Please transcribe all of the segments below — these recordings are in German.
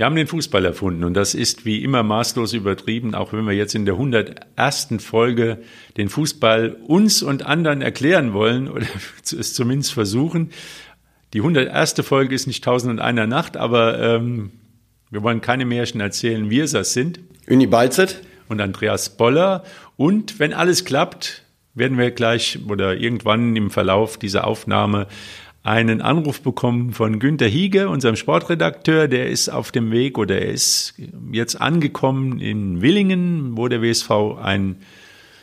Wir haben den Fußball erfunden und das ist wie immer maßlos übertrieben, auch wenn wir jetzt in der 101. Folge den Fußball uns und anderen erklären wollen oder es zumindest versuchen. Die 101. Folge ist nicht Tausend und einer Nacht, aber ähm, wir wollen keine Märchen erzählen, wir es sind. Uni Balzet. Und Andreas Boller. Und wenn alles klappt, werden wir gleich oder irgendwann im Verlauf dieser Aufnahme einen Anruf bekommen von Günter Hiege, unserem Sportredakteur. Der ist auf dem Weg oder er ist jetzt angekommen in Willingen, wo der WSV ein,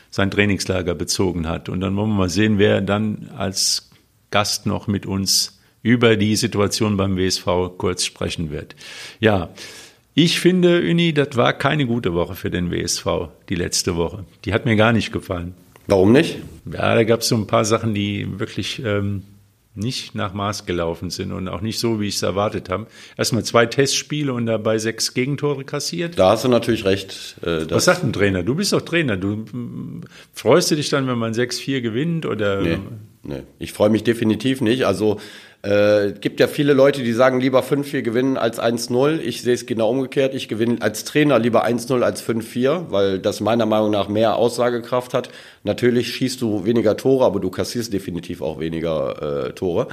sein Trainingslager bezogen hat. Und dann wollen wir mal sehen, wer dann als Gast noch mit uns über die Situation beim WSV kurz sprechen wird. Ja, ich finde, Uni, das war keine gute Woche für den WSV, die letzte Woche. Die hat mir gar nicht gefallen. Warum nicht? Ja, da gab es so ein paar Sachen, die wirklich ähm, nicht nach Maß gelaufen sind und auch nicht so, wie ich es erwartet habe. Erstmal zwei Testspiele und dabei sechs Gegentore kassiert. Da hast du natürlich recht. Äh, Was sagt ein Trainer? Du bist doch Trainer. Du freust du dich dann, wenn man 6-4 gewinnt oder? Nee, nee. ich freue mich definitiv nicht. Also äh, gibt ja viele Leute, die sagen, lieber 5-4 gewinnen als 1-0. Ich sehe es genau umgekehrt. Ich gewinne als Trainer lieber 1-0 als 5-4, weil das meiner Meinung nach mehr Aussagekraft hat. Natürlich schießt du weniger Tore, aber du kassierst definitiv auch weniger äh, Tore.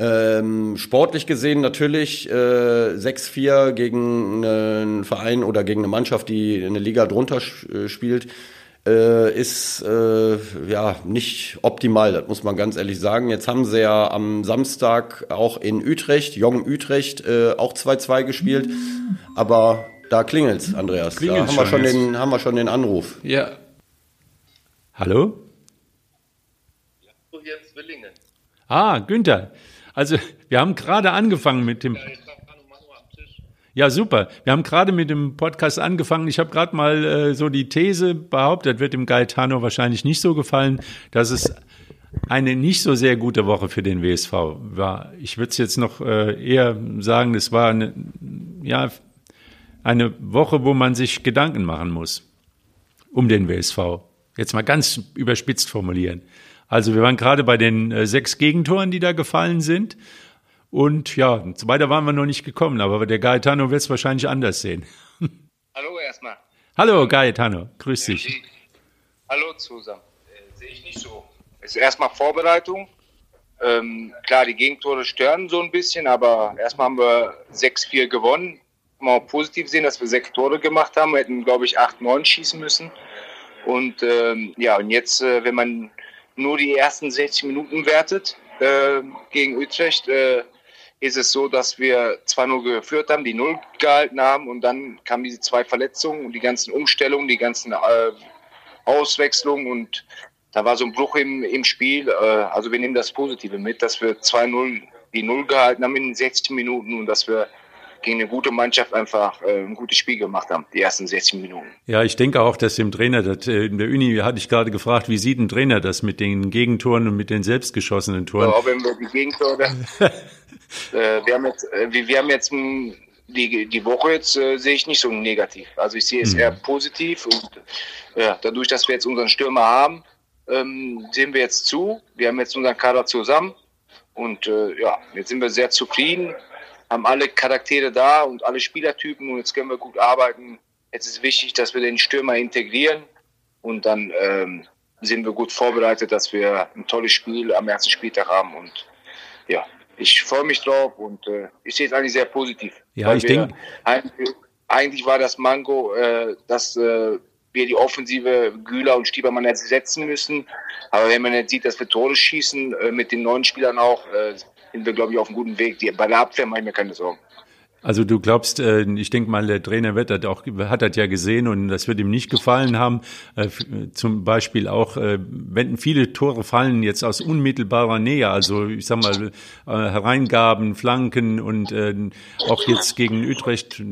Ähm, sportlich gesehen natürlich äh, 6-4 gegen einen Verein oder gegen eine Mannschaft, die eine Liga drunter äh, spielt, äh, ist äh, ja nicht optimal, das muss man ganz ehrlich sagen. Jetzt haben sie ja am Samstag auch in Utrecht, Jong Utrecht, äh, auch 2-2 gespielt. Aber da klingelt's, Andreas. Klingelt's da haben wir, schon den, haben wir schon den Anruf. Ja. Hallo? Ja, hier in Zwillingen. Ah, Günther. Also, wir haben gerade angefangen mit dem. Ja, ja, super. Wir haben gerade mit dem Podcast angefangen. Ich habe gerade mal äh, so die These behauptet, wird dem Gaetano wahrscheinlich nicht so gefallen, dass es eine nicht so sehr gute Woche für den WSV war. Ich würde es jetzt noch äh, eher sagen, es war eine, ja, eine Woche, wo man sich Gedanken machen muss um den WSV. Jetzt mal ganz überspitzt formulieren. Also wir waren gerade bei den äh, sechs Gegentoren, die da gefallen sind. Und ja, weiter waren wir noch nicht gekommen, aber der Gaetano wird es wahrscheinlich anders sehen. Hallo erstmal. Hallo Gaetano, grüß dich. Hallo zusammen. Äh, Sehe ich nicht so. Es ist erstmal Vorbereitung. Ähm, klar, die Gegentore stören so ein bisschen, aber erstmal haben wir 6-4 gewonnen. Mal positiv sehen, dass wir sechs Tore gemacht haben. Wir hätten, glaube ich, 8-9 schießen müssen. Und ähm, ja, und jetzt, äh, wenn man nur die ersten 60 Minuten wertet äh, gegen Utrecht, äh, ist es so, dass wir 2-0 geführt haben, die Null gehalten haben und dann kamen diese zwei Verletzungen und die ganzen Umstellungen, die ganzen äh, Auswechslungen und da war so ein Bruch im, im Spiel. Äh, also wir nehmen das Positive mit, dass wir 2-0 die Null gehalten haben in den 60 Minuten und dass wir gegen eine gute Mannschaft einfach äh, ein gutes Spiel gemacht haben, die ersten 60 Minuten. Ja, ich denke auch, dass dem Trainer, das, äh, in der Uni hatte ich gerade gefragt, wie sieht ein Trainer das mit den Gegentoren und mit den selbstgeschossenen Toren? Ja, auch wenn wir die Gegentore, äh, wir haben jetzt, äh, wir, wir haben jetzt m, die, die Woche jetzt äh, sehe ich nicht so negativ. Also ich sehe es mhm. eher positiv und ja, dadurch, dass wir jetzt unseren Stürmer haben, ähm, sehen wir jetzt zu. Wir haben jetzt unseren Kader zusammen und äh, ja, jetzt sind wir sehr zufrieden haben alle Charaktere da und alle Spielertypen und jetzt können wir gut arbeiten. Jetzt ist wichtig, dass wir den Stürmer integrieren und dann ähm, sind wir gut vorbereitet, dass wir ein tolles Spiel am ersten Spieltag haben und ja, ich freue mich drauf und äh, ich sehe es eigentlich sehr positiv. Ja, ich denke. Eigentlich, eigentlich, war das Mango, äh, dass äh, wir die Offensive Güler und Stiebermann ersetzen müssen. Aber wenn man jetzt sieht, dass wir Tore schießen, äh, mit den neuen Spielern auch, äh, sind wir, glaube ich, auf einem guten Weg. Die, bei der Abwehr mache ich mir keine Sorgen. Also du glaubst, äh, ich denke mal, der Trainer wird das auch, hat das ja gesehen und das wird ihm nicht gefallen haben. Äh, zum Beispiel auch, äh, wenn viele Tore fallen jetzt aus unmittelbarer Nähe, also ich sag mal Hereingaben, Flanken und auch jetzt gegen Utrecht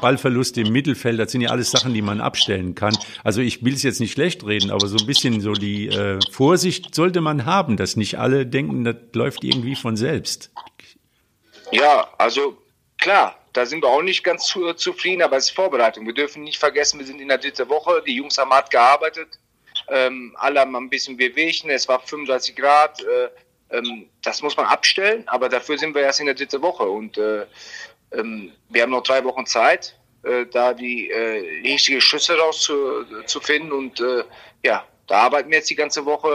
Ballverluste im Mittelfeld, das sind ja alles Sachen, die man abstellen kann. Also ich will es jetzt nicht schlecht reden, aber so ein bisschen so die Vorsicht sollte man haben, dass nicht alle denken, das läuft irgendwie von selbst. Ja, also klar, da sind wir auch nicht ganz zu, zufrieden, aber es ist Vorbereitung. Wir dürfen nicht vergessen, wir sind in der dritten Woche, die Jungs haben hart gearbeitet, ähm, alle haben ein bisschen Wehwehchen, es war 35 Grad, äh, ähm, das muss man abstellen, aber dafür sind wir erst in der dritten Woche und äh, ähm, wir haben noch drei Wochen Zeit, äh, da die äh, richtige Schüsse rauszufinden. Und äh, ja, da arbeiten wir jetzt die ganze Woche.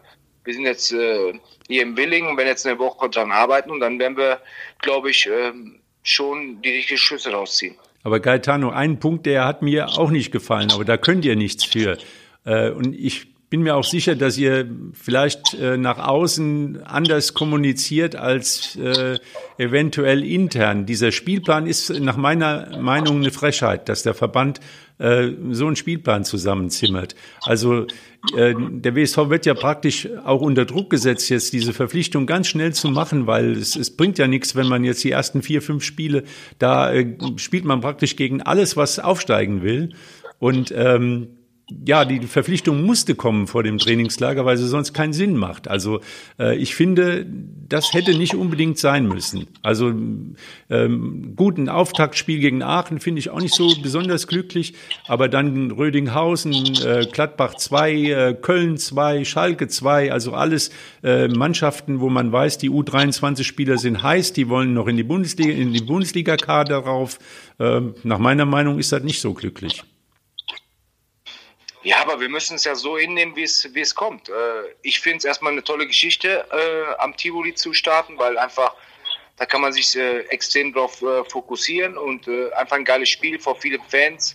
Äh, wir sind jetzt äh, hier im Willing und werden jetzt eine Woche dran arbeiten und dann werden wir, glaube ich, äh, schon die richtigen Schüsse rausziehen. Aber Gaetano, ein Punkt, der hat mir auch nicht gefallen, aber da könnt ihr nichts für. Äh, und ich bin mir auch sicher, dass ihr vielleicht äh, nach außen anders kommuniziert als äh, eventuell intern. Dieser Spielplan ist nach meiner Meinung eine Frechheit, dass der Verband äh, so einen Spielplan zusammenzimmert. Also äh, der WSV wird ja praktisch auch unter Druck gesetzt, jetzt diese Verpflichtung ganz schnell zu machen, weil es, es bringt ja nichts, wenn man jetzt die ersten vier, fünf Spiele, da äh, spielt man praktisch gegen alles, was aufsteigen will. Und ähm, ja, die Verpflichtung musste kommen vor dem Trainingslager, weil sie sonst keinen Sinn macht. Also äh, ich finde, das hätte nicht unbedingt sein müssen. Also ähm, gut, ein Auftaktspiel gegen Aachen finde ich auch nicht so besonders glücklich, aber dann Rödinghausen, äh, Gladbach 2, äh, Köln 2, Schalke 2, also alles äh, Mannschaften, wo man weiß, die U23-Spieler sind heiß, die wollen noch in die Bundesliga, in die Bundesliga-Kader rauf. Äh, nach meiner Meinung ist das nicht so glücklich. Ja, aber wir müssen es ja so hinnehmen, wie es, wie es kommt. Äh, ich finde es erstmal eine tolle Geschichte, äh, am Tivoli zu starten, weil einfach, da kann man sich äh, extrem drauf äh, fokussieren und äh, einfach ein geiles Spiel vor vielen Fans.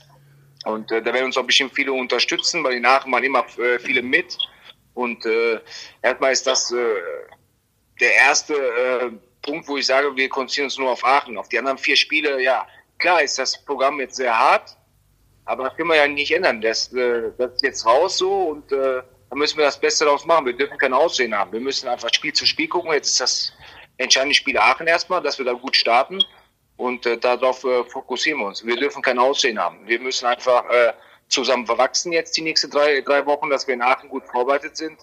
Und äh, da werden uns auch bestimmt viele unterstützen, weil die Aachen machen immer viele mit. Und erstmal ist das der erste Punkt, wo ich sage, wir konzentrieren uns nur auf Aachen. Auf die anderen vier Spiele, ja, klar ist das Programm jetzt sehr hart, aber das können wir ja nicht ändern. Das, äh, das ist jetzt raus so und äh, da müssen wir das Beste daraus machen. Wir dürfen kein Aussehen haben. Wir müssen einfach Spiel zu Spiel gucken. Jetzt ist das entscheidende Spiel Aachen erstmal, dass wir da gut starten und äh, darauf äh, fokussieren wir uns. Wir dürfen kein Aussehen haben. Wir müssen einfach äh, zusammen verwachsen jetzt die nächsten drei, drei Wochen, dass wir in Aachen gut vorbereitet sind.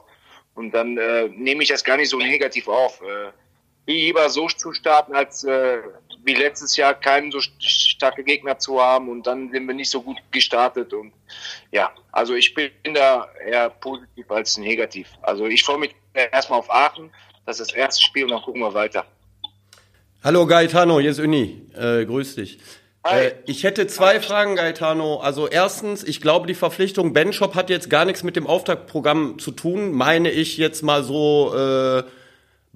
Und dann äh, nehme ich das gar nicht so negativ auf. Äh, lieber so zu starten, als äh, wie letztes Jahr keinen so starke Gegner zu haben und dann sind wir nicht so gut gestartet und ja, also ich bin da eher positiv als negativ. Also ich freue mich erstmal auf Aachen, das ist das erste Spiel und dann gucken wir weiter. Hallo Gaetano, hier ist Uni, äh, grüß dich. Äh, ich hätte zwei. Fragen, Gaetano. Also erstens, ich glaube, die Verpflichtung Benchop hat jetzt gar nichts mit dem Auftaktprogramm zu tun, meine ich jetzt mal so äh,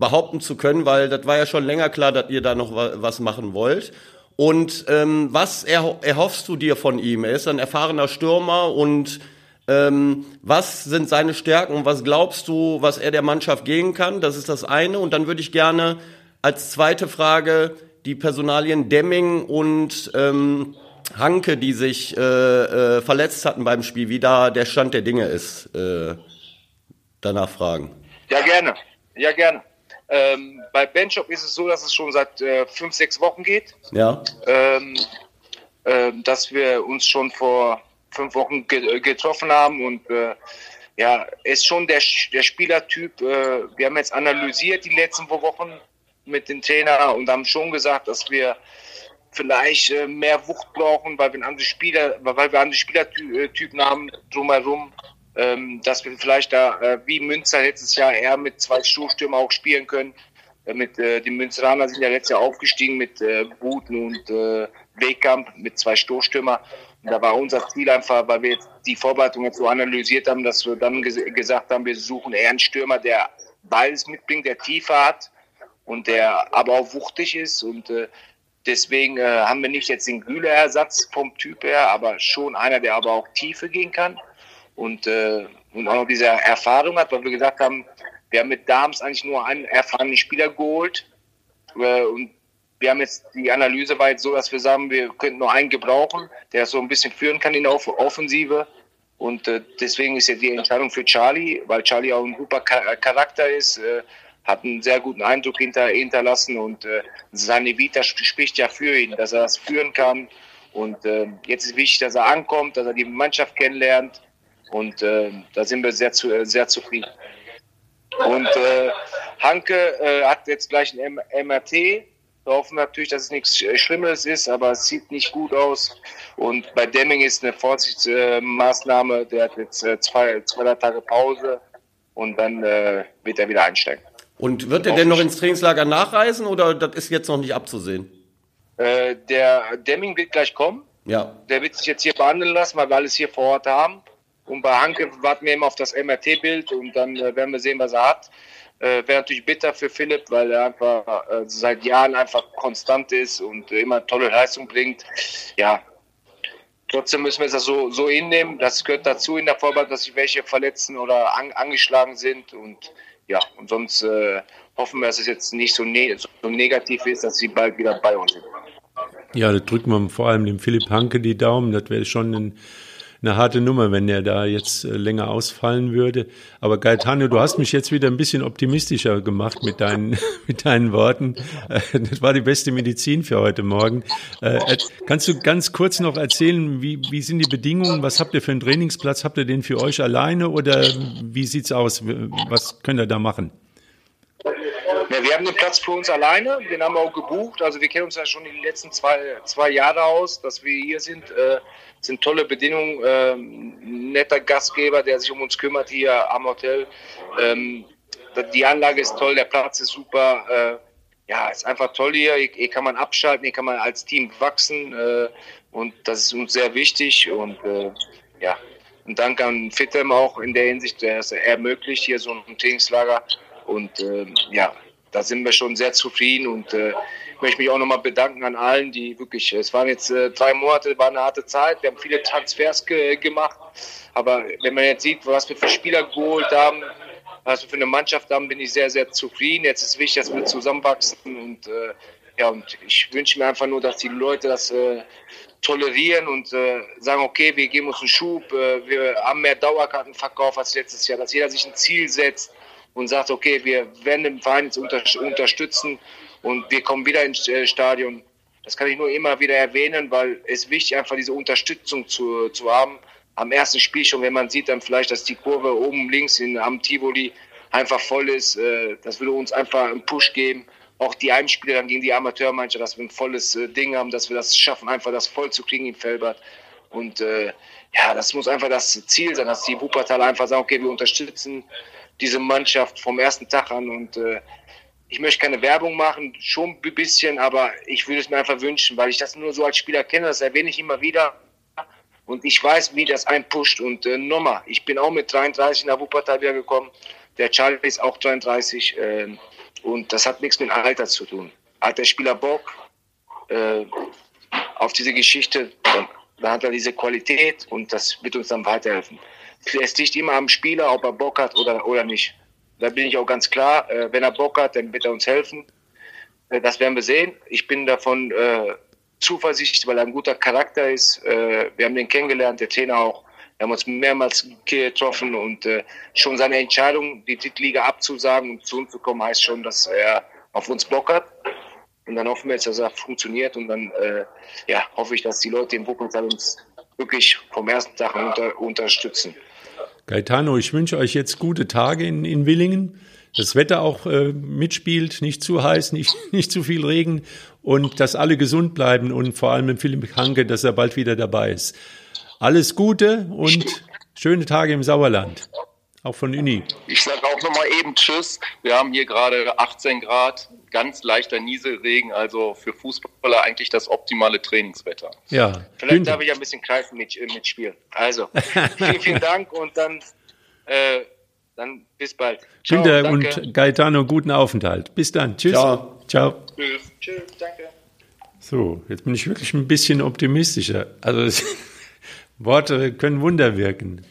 behaupten zu können, weil das war ja schon länger klar, dass ihr da noch was machen wollt. Und ähm, was erhoffst du dir von ihm? Er ist ein erfahrener Stürmer und ähm, was sind seine Stärken und was glaubst du, was er der Mannschaft geben kann? Das ist das eine. Und dann würde ich gerne als zweite Frage die Personalien Demming und ähm, Hanke, die sich äh, äh, verletzt hatten beim Spiel, wie da der Stand der Dinge ist, äh, danach fragen. Ja, gerne. Ja, gerne. Ähm, bei Benchop ist es so, dass es schon seit äh, fünf, sechs Wochen geht. Ja. Ähm, äh, dass wir uns schon vor fünf Wochen ge äh, getroffen haben und äh, ja, ist schon der, der Spielertyp. Äh, wir haben jetzt analysiert die letzten Wochen mit dem Trainer und haben schon gesagt, dass wir vielleicht äh, mehr Wucht brauchen, weil wir andere Spieler, weil wir andere Spielertypen haben drumherum ähm, dass wir vielleicht da äh, wie Münster letztes Jahr eher mit zwei Stoßstürmer auch spielen können. Äh, mit äh, die Münsteraner sind ja letztes Jahr aufgestiegen mit äh, Buten und äh, Wegkamp mit zwei Stoßstürmer. Und da war unser Ziel einfach, weil wir jetzt die Vorbereitung jetzt so analysiert haben, dass wir dann ges gesagt haben, wir suchen eher einen Stürmer, der beides mitbringt, der Tiefe hat und der aber auch wuchtig ist und äh, Deswegen äh, haben wir nicht jetzt den Güle-Ersatz vom Typ her, aber schon einer, der aber auch Tiefe gehen kann und, äh, und auch noch diese Erfahrung hat, weil wir gesagt haben, wir haben mit Dams eigentlich nur einen erfahrenen Spieler geholt. Äh, und wir haben jetzt, die Analyse war jetzt so, dass wir sagen, wir könnten nur einen gebrauchen, der so ein bisschen führen kann in der Offensive. Und äh, deswegen ist ja die Entscheidung für Charlie, weil Charlie auch ein super Charakter ist, äh, hat einen sehr guten Eindruck hinter, hinterlassen und äh, seine Vita spricht ja für ihn, dass er das führen kann. Und äh, jetzt ist wichtig, dass er ankommt, dass er die Mannschaft kennenlernt und äh, da sind wir sehr, zu, äh, sehr zufrieden. Und äh, Hanke äh, hat jetzt gleich ein M MRT. Wir hoffen natürlich, dass es nichts Schlimmes ist, aber es sieht nicht gut aus. Und bei Demming ist eine Vorsichtsmaßnahme. Der hat jetzt äh, zwei, zwei Tage Pause und dann äh, wird er wieder einsteigen. Und wird er denn noch ins Trainingslager nachreisen oder das ist jetzt noch nicht abzusehen? Äh, der Demming wird gleich kommen. Ja. Der wird sich jetzt hier behandeln lassen, weil wir alles hier vor Ort haben. Und bei Hanke warten wir immer auf das MRT-Bild und dann äh, werden wir sehen, was er hat. Äh, Wäre natürlich bitter für Philipp, weil er einfach äh, seit Jahren einfach konstant ist und immer tolle Leistung bringt. Ja, trotzdem müssen wir es so, so hinnehmen. Das gehört dazu in der Vorbereitung, dass sich welche verletzen oder an, angeschlagen sind. Und ja, und sonst äh, hoffen wir, dass es jetzt nicht so, ne so negativ ist, dass sie bald wieder bei uns sind. Ja, da drücken wir vor allem dem Philipp Hanke die Daumen. Das wäre schon ein eine harte Nummer, wenn er da jetzt äh, länger ausfallen würde. Aber Gaetano, du hast mich jetzt wieder ein bisschen optimistischer gemacht mit deinen, mit deinen Worten. Äh, das war die beste Medizin für heute Morgen. Äh, kannst du ganz kurz noch erzählen, wie, wie sind die Bedingungen? Was habt ihr für einen Trainingsplatz? Habt ihr den für euch alleine oder wie sieht's aus? Was könnt ihr da machen? Ja, wir haben den Platz für uns alleine, den haben wir auch gebucht. Also wir kennen uns ja schon die letzten zwei, zwei Jahre aus, dass wir hier sind. Äh, sind tolle Bedingungen, äh, netter Gastgeber, der sich um uns kümmert hier am Hotel. Ähm, die Anlage ist toll, der Platz ist super. Äh, ja, ist einfach toll hier. Hier, hier kann man abschalten, hier kann man als Team wachsen äh, und das ist uns sehr wichtig und äh, ja. Und Dank an Fitem auch in der Hinsicht, der es ermöglicht hier so ein Trainingslager und äh, ja, da sind wir schon sehr zufrieden und äh, ich möchte mich auch nochmal bedanken an allen, die wirklich, es waren jetzt äh, drei Monate, war eine harte Zeit, wir haben viele Transfers ge gemacht, aber wenn man jetzt sieht, was wir für Spieler geholt haben, was wir für eine Mannschaft haben, bin ich sehr, sehr zufrieden. Jetzt ist wichtig, dass wir zusammenwachsen und äh, ja, und ich wünsche mir einfach nur, dass die Leute das äh, tolerieren und äh, sagen, okay, wir geben uns einen Schub, äh, wir haben mehr Dauerkartenverkauf als letztes Jahr, dass jeder sich ein Ziel setzt und sagt, okay, wir werden den Verein jetzt unter, unterstützen und wir kommen wieder ins äh, Stadion. Das kann ich nur immer wieder erwähnen, weil es wichtig einfach diese Unterstützung zu, zu haben. Am ersten Spiel schon, wenn man sieht dann vielleicht, dass die Kurve oben links in, am Tivoli einfach voll ist, äh, das würde uns einfach einen Push geben. Auch die Heimspiele dann gegen die Amateurmannschaft, dass wir ein volles äh, Ding haben, dass wir das schaffen, einfach das voll zu kriegen in Felbert. Und äh, ja, das muss einfach das Ziel sein, dass die Wuppertal einfach sagen, okay, wir unterstützen diese Mannschaft vom ersten Tag an und äh, ich möchte keine Werbung machen, schon ein bisschen, aber ich würde es mir einfach wünschen, weil ich das nur so als Spieler kenne, das erwähne ich immer wieder. Und ich weiß, wie das einpusht. Und äh, nochmal, ich bin auch mit 33 nach Wuppertal wieder gekommen. Der Charlie ist auch 33. Äh, und das hat nichts mit Alter zu tun. Hat der Spieler Bock äh, auf diese Geschichte, dann, dann hat er diese Qualität und das wird uns dann weiterhelfen. Es liegt immer am Spieler, ob er Bock hat oder, oder nicht. Da bin ich auch ganz klar. Äh, wenn er Bock hat, dann wird er uns helfen. Äh, das werden wir sehen. Ich bin davon äh, zuversichtlich, weil er ein guter Charakter ist. Äh, wir haben den kennengelernt, der Trainer auch. Wir haben uns mehrmals getroffen und äh, schon seine Entscheidung, die Drittliga abzusagen und zu uns zu kommen, heißt schon, dass er auf uns Bock hat. Und dann hoffen wir jetzt, dass er funktioniert und dann äh, ja, hoffe ich, dass die Leute im Wuppertal uns wirklich vom ersten Tag unter, unterstützen. Gaetano, ich wünsche euch jetzt gute Tage in, in Willingen. Das Wetter auch äh, mitspielt, nicht zu heiß, nicht, nicht zu viel Regen und dass alle gesund bleiben und vor allem Philipp Hanke, dass er bald wieder dabei ist. Alles Gute und schöne Tage im Sauerland. Auch von Uni. Ich sage auch nochmal eben Tschüss. Wir haben hier gerade 18 Grad, ganz leichter Nieselregen, also für Fußballer eigentlich das optimale Trainingswetter. Ja. Vielleicht Günther. darf ich ein bisschen kreisen mit, äh, mitspielen. Also, vielen, vielen Dank und dann, äh, dann bis bald. Ciao, Günther danke. und Gaetano, guten Aufenthalt. Bis dann. Tschüss. Ciao. Ciao. Tschüss. Tschüss, danke. So, jetzt bin ich wirklich ein bisschen optimistischer. Also, Worte können Wunder wirken.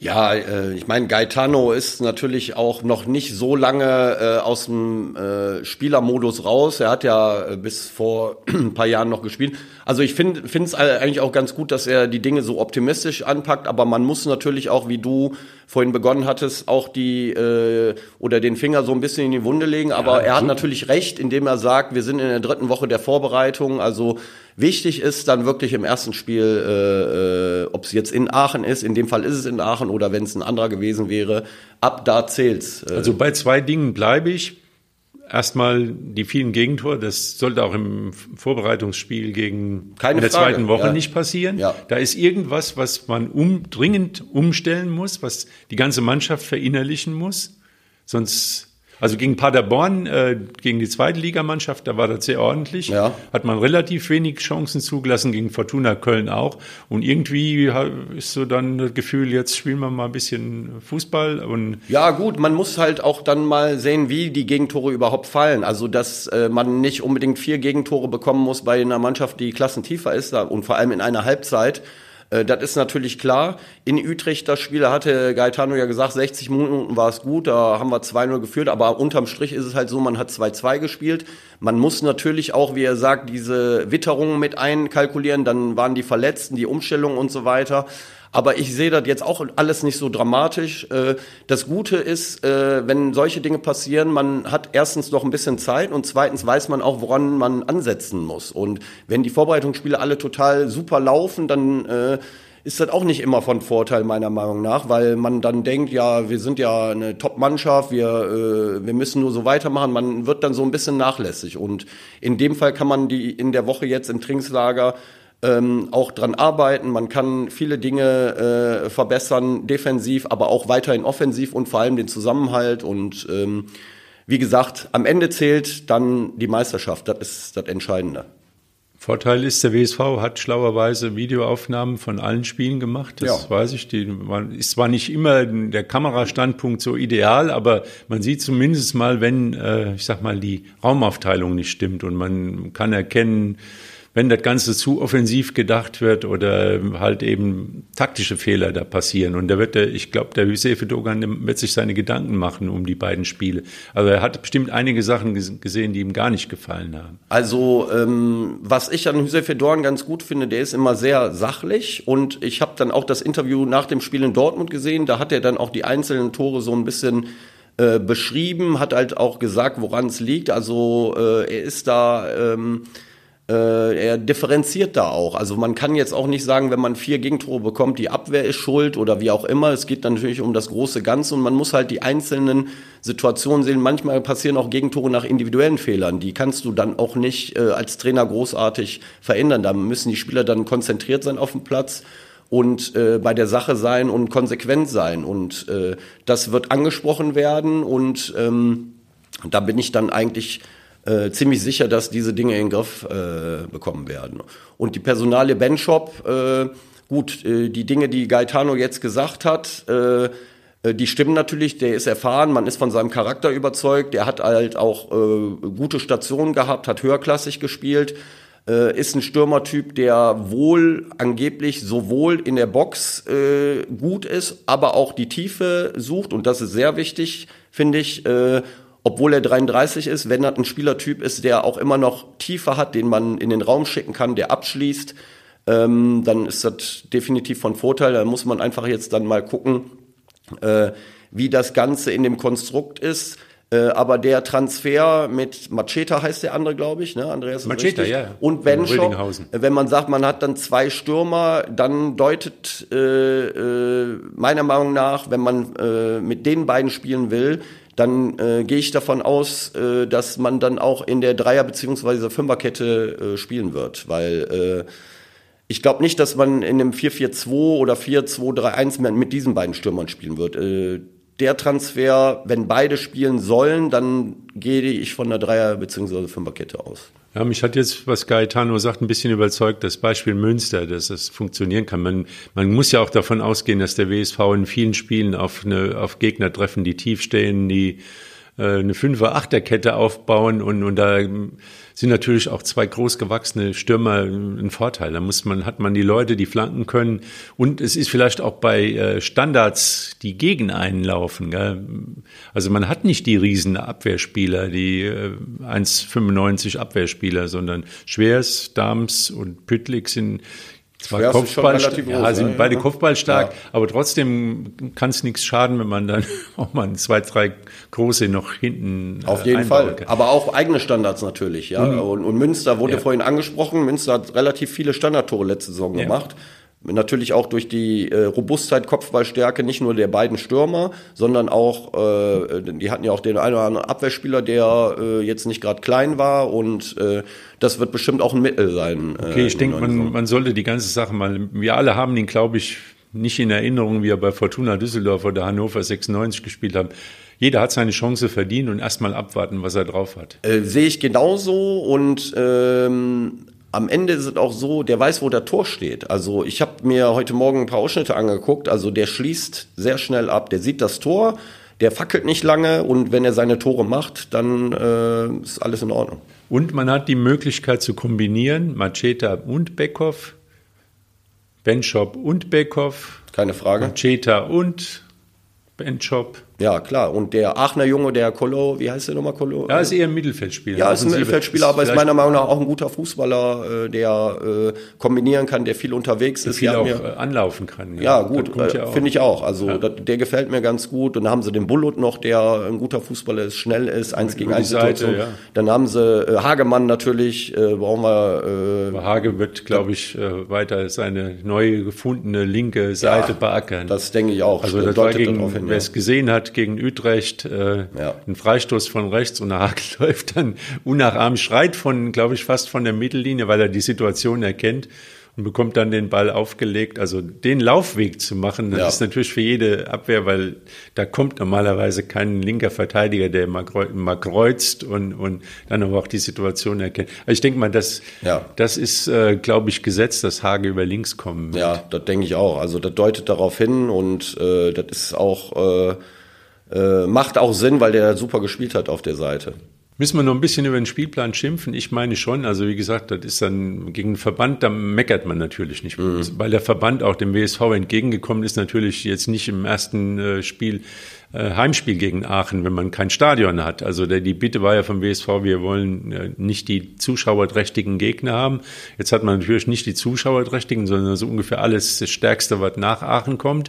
Ja, äh, ich meine, Gaetano ist natürlich auch noch nicht so lange äh, aus dem äh, Spielermodus raus. Er hat ja äh, bis vor ein paar Jahren noch gespielt. Also ich finde es eigentlich auch ganz gut, dass er die Dinge so optimistisch anpackt, aber man muss natürlich auch, wie du vorhin begonnen hattest, auch die äh, oder den Finger so ein bisschen in die Wunde legen. Aber ja, er hat natürlich recht, indem er sagt, wir sind in der dritten Woche der Vorbereitung. Also Wichtig ist dann wirklich im ersten Spiel, äh, äh, ob es jetzt in Aachen ist, in dem Fall ist es in Aachen oder wenn es ein anderer gewesen wäre, ab da zählt's. Äh. Also bei zwei Dingen bleibe ich. Erstmal die vielen Gegentore, das sollte auch im Vorbereitungsspiel gegen Keine in der Frage. zweiten Woche ja. nicht passieren. Ja. Da ist irgendwas, was man um, dringend umstellen muss, was die ganze Mannschaft verinnerlichen muss. Sonst Also gegen Paderborn, äh, gegen die zweite Ligamannschaft, da war das sehr ordentlich. Ja. Hat man relativ wenig Chancen zugelassen, gegen Fortuna Köln auch. Und irgendwie ist so dann das Gefühl, jetzt spielen wir mal ein bisschen Fußball. Und Ja, gut, man muss halt auch dann mal sehen, wie die Gegentore überhaupt fallen. Also, dass äh, man nicht unbedingt vier Gegentore bekommen muss bei einer Mannschaft, die klassentiefer ist und vor allem in einer Halbzeit. Äh, das ist natürlich klar. In Utrecht, das Spiel, da hatte Gaetano ja gesagt, 60 Minuten war es gut, da haben wir 2-0 geführt, aber unterm Strich ist es halt so, man hat 2-2 gespielt. Man muss natürlich auch, wie er sagt, diese Witterungen mit einkalkulieren, dann waren die Verletzten, die Umstellung und so weiter. Aber ich sehe das jetzt auch alles nicht so dramatisch. Äh, Das Gute ist, äh, wenn solche Dinge passieren, man hat erstens noch ein bisschen Zeit und zweitens weiß man auch, woran man ansetzen muss. Und wenn die Vorbereitungsspiele alle total super laufen, dann äh, ist das auch nicht immer von Vorteil meiner Meinung nach, weil man dann denkt, ja, wir sind ja eine Top-Mannschaft, wir, wir müssen nur so weitermachen. Man wird dann so ein bisschen nachlässig. Und in dem Fall kann man die in der Woche jetzt im Trainingslager ähm, auch dran arbeiten. Man kann viele Dinge äh, verbessern, defensiv, aber auch weiterhin offensiv und vor allem den Zusammenhalt. Und ähm, wie gesagt, am Ende zählt dann die Meisterschaft. Das ist das Entscheidende. Vorteil ist, der WSV hat schlauerweise Videoaufnahmen von allen Spielen gemacht. Das Ja. weiß ich. Die man ist zwar nicht immer der Kamerastandpunkt so ideal, aber man sieht zumindest mal, wenn, äh, ich sag mal, die Raumaufteilung nicht stimmt und man kann erkennen, wenn das Ganze zu offensiv gedacht wird oder halt eben taktische Fehler da passieren. Und da wird der, ich glaube, der Hüsefe Dogan wird sich seine Gedanken machen um die beiden Spiele. Also er hat bestimmt einige Sachen ges- gesehen, die ihm gar nicht gefallen haben. Also, ähm, was ich an Hüseyin Dorn ganz gut finde, der ist immer sehr sachlich und ich habe dann auch das Interview nach dem Spiel in Dortmund gesehen, da hat er dann auch die einzelnen Tore so ein bisschen äh, beschrieben, hat halt auch gesagt, woran es liegt. Also äh, er ist da, ähm, äh, er differenziert da auch. Also man kann jetzt auch nicht sagen, wenn man vier Gegentore bekommt, die Abwehr ist schuld oder wie auch immer. Es geht natürlich um das große Ganze und man muss halt die einzelnen Situationen sehen. Manchmal passieren auch Gegentore nach individuellen Fehlern. Die kannst du dann auch nicht äh, als Trainer großartig verändern. Da müssen die Spieler dann konzentriert sein auf dem Platz und äh, bei der Sache sein und konsequent sein. Und äh, das wird angesprochen werden und ähm, da bin ich dann eigentlich äh, ziemlich sicher, dass diese Dinge in den Griff äh, bekommen werden. Und die Personale Ben Shop, äh, gut, äh, die Dinge, die Gaetano jetzt gesagt hat, äh, äh, die stimmen natürlich, der ist erfahren, man ist von seinem Charakter überzeugt, der hat halt auch gute Stationen gehabt, hat höherklassig gespielt, ist ein Stürmertyp, der wohl angeblich sowohl in der Box äh, gut ist, aber auch die Tiefe sucht und das ist sehr wichtig, finde ich. Äh, obwohl er 33 ist, wenn er ein Spielertyp ist, der auch immer noch Tiefe hat, den man in den Raum schicken kann, der abschließt, ähm, dann ist das definitiv von Vorteil. Da muss man einfach jetzt dann mal gucken, äh, wie das Ganze in dem Konstrukt ist. Äh, aber der Transfer mit Macheta heißt der andere, glaube ich, ne? Andreas? Macheta, richtig. ja. Und Benschop. Rödinghausen. Wenn man sagt, man hat dann zwei Stürmer, dann deutet äh, äh, meiner Meinung nach, wenn man äh, mit den beiden spielen will, dann äh, gehe ich davon aus, äh, dass man dann auch in der Dreier- bzw. Fünferkette äh, spielen wird, weil äh, ich glaube nicht, dass man in einem 4-4-2 oder 4-2-3-1 mit- diesen beiden Stürmern spielen wird. Äh, der Transfer, wenn beide spielen sollen, dann gehe ich von der Dreier- bzw. Fünferkette aus. Ja, mich hat jetzt, was Gaetano sagt, ein bisschen überzeugt, das Beispiel Münster, dass es funktionieren kann. Man, man muss ja auch davon ausgehen, dass der WSV in vielen Spielen auf, eine, auf Gegner treffen, die tief stehen, die äh, eine Fünfer-Achter-Kette aufbauen und, und da sind natürlich auch zwei großgewachsene Stürmer ein Vorteil. Da muss man, hat man die Leute, die flanken können. Und es ist vielleicht auch bei äh, Standards, die gegen einen laufen. Gell? Also man hat nicht die riesen Abwehrspieler, die äh, 1,95 Abwehrspieler, sondern Schwers, Dams und Püttlik sind zwar schon Kopfball, ja, groß, sind ne? beide Ja. kopfballstark, Ja. aber trotzdem kann es nichts schaden, wenn man dann auch mal zwei, drei große noch hinten Auf äh, jeden einbauen Fall. kann. Aber auch eigene Standards natürlich, ja. Und, und Münster wurde Ja. vorhin angesprochen. Münster hat relativ viele Standardtore letzte Saison Ja. gemacht. Natürlich auch durch die äh, Robustheit, Kopfballstärke nicht nur der beiden Stürmer, sondern auch, äh, die hatten ja auch den einen oder anderen Abwehrspieler, der äh, jetzt nicht gerade klein war und äh, das wird bestimmt auch ein Mittel sein. äh, Okay, ich denke, man, man sollte die ganze Sache mal, wir alle haben ihn, glaube ich, nicht in Erinnerung, wie er bei Fortuna Düsseldorf oder Hannover 96 gespielt hat. Jeder hat seine Chance verdient und erstmal abwarten, was er drauf hat. Äh, Sehe ich genauso und ähm, am Ende ist es auch so, der weiß, wo der Tor steht. Also ich habe mir heute Morgen ein paar Ausschnitte angeguckt. Also der schließt sehr schnell ab. Der sieht das Tor, der fackelt nicht lange und wenn er seine Tore macht, dann äh, ist alles in Ordnung. Und man hat die Möglichkeit zu kombinieren, Macheta und Beckhoff, Benchop und Beckhoff, Keine Frage. Macheta und Benchop. Ja, klar. Und der Aachener Junge, der Kolo, wie heißt der nochmal Kolo? Ja, ist eher ein Mittelfeldspieler. Ja, ist ein. Mittelfeldspieler, aber ist meiner Meinung nach auch ein guter Fußballer, äh, der äh, kombinieren kann, der viel unterwegs ist. viel auch mir- äh, anlaufen kann. Ja, gut, ja auch. finde ich auch. Also das, der gefällt mir ganz gut. Und dann haben sie den Bullut noch, der ein guter Fußballer ist, schnell ist, eins gegen eins Situation. Ja. Dann haben sie Hagemann natürlich, äh, brauchen wir. Äh, Hage wird, glaube ich, äh, weiter seine neu gefundene linke Seite beackern. das denke ich auch. also das war deutet gegen, darauf hin, wer ja. es gesehen hat, gegen Utrecht, äh, Ja. ein Freistoß von rechts und der Hage läuft dann unnachahmlich, schreit von, glaube ich, fast von der Mittellinie, weil er die Situation erkennt und bekommt dann den Ball aufgelegt. Also den Laufweg zu machen, das Ja. ist natürlich für jede Abwehr, weil da kommt normalerweise kein linker Verteidiger, der mal, kreu- mal kreuzt und, und dann aber auch die Situation erkennt. Also ich denke mal, das, Ja. das ist, äh, glaube ich, Gesetz, dass Hage über links kommen wird. Ja, das denke ich auch. Also das deutet darauf hin und äh, das ist auch äh, äh, macht auch Sinn, weil der super gespielt hat auf der Seite. Müssen wir noch ein bisschen über den Spielplan schimpfen? Ich meine schon. Also wie gesagt, das ist dann gegen den Verband, da meckert man natürlich nicht. Weil der Verband auch dem WSV entgegengekommen ist, natürlich jetzt nicht im ersten äh, Spiel, äh, Heimspiel gegen Aachen, wenn man kein Stadion hat. Also die Bitte war ja vom WSV, wir wollen äh, nicht die zuschauerträchtigen Gegner haben. Jetzt hat man natürlich nicht die zuschauerträchtigen, sondern so ungefähr alles das Stärkste, was nach Aachen kommt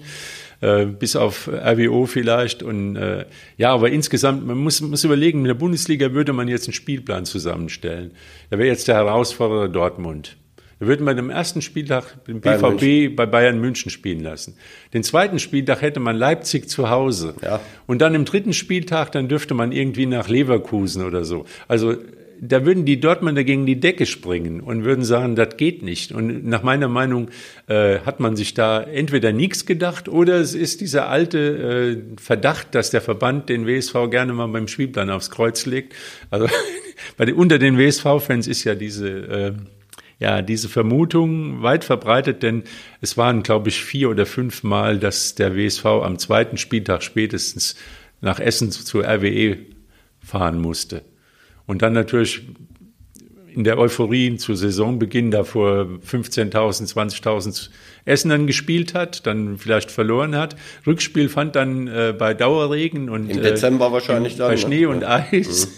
äh, bis auf RWO vielleicht. Und äh, ja, aber insgesamt, man muss, muss überlegen, in der Bundesliga würde man jetzt einen Spielplan zusammenstellen. Da wäre jetzt der Herausforderer Dortmund. Da würde man am ersten Spieltag den Bayern BVB bei Bayern München spielen lassen. Den zweiten Spieltag hätte man Leipzig zu Hause. Ja. Und dann im dritten Spieltag, dann dürfte man irgendwie nach Leverkusen oder so. Also da würden die Dortmunder gegen die Decke springen und würden sagen, das geht nicht. Und nach meiner Meinung äh, hat man sich da entweder nichts gedacht oder es ist dieser alte äh, Verdacht, dass der Verband den WSV gerne mal beim Spielplan aufs Kreuz legt. Also bei den, unter den WSV-Fans ist ja diese äh, ja, diese Vermutung weit verbreitet, denn es waren, glaube ich, vier oder fünf Mal, dass der WSV am zweiten Spieltag spätestens nach Essen zur RWE fahren musste. Und dann natürlich in der Euphorie zu Saisonbeginn da vor 15.000, 20.000 Essenern gespielt hat, dann vielleicht verloren hat. Rückspiel fand dann äh, bei Dauerregen und Im Dezember wahrscheinlich im, dann, bei ne? Schnee und Ja. Eis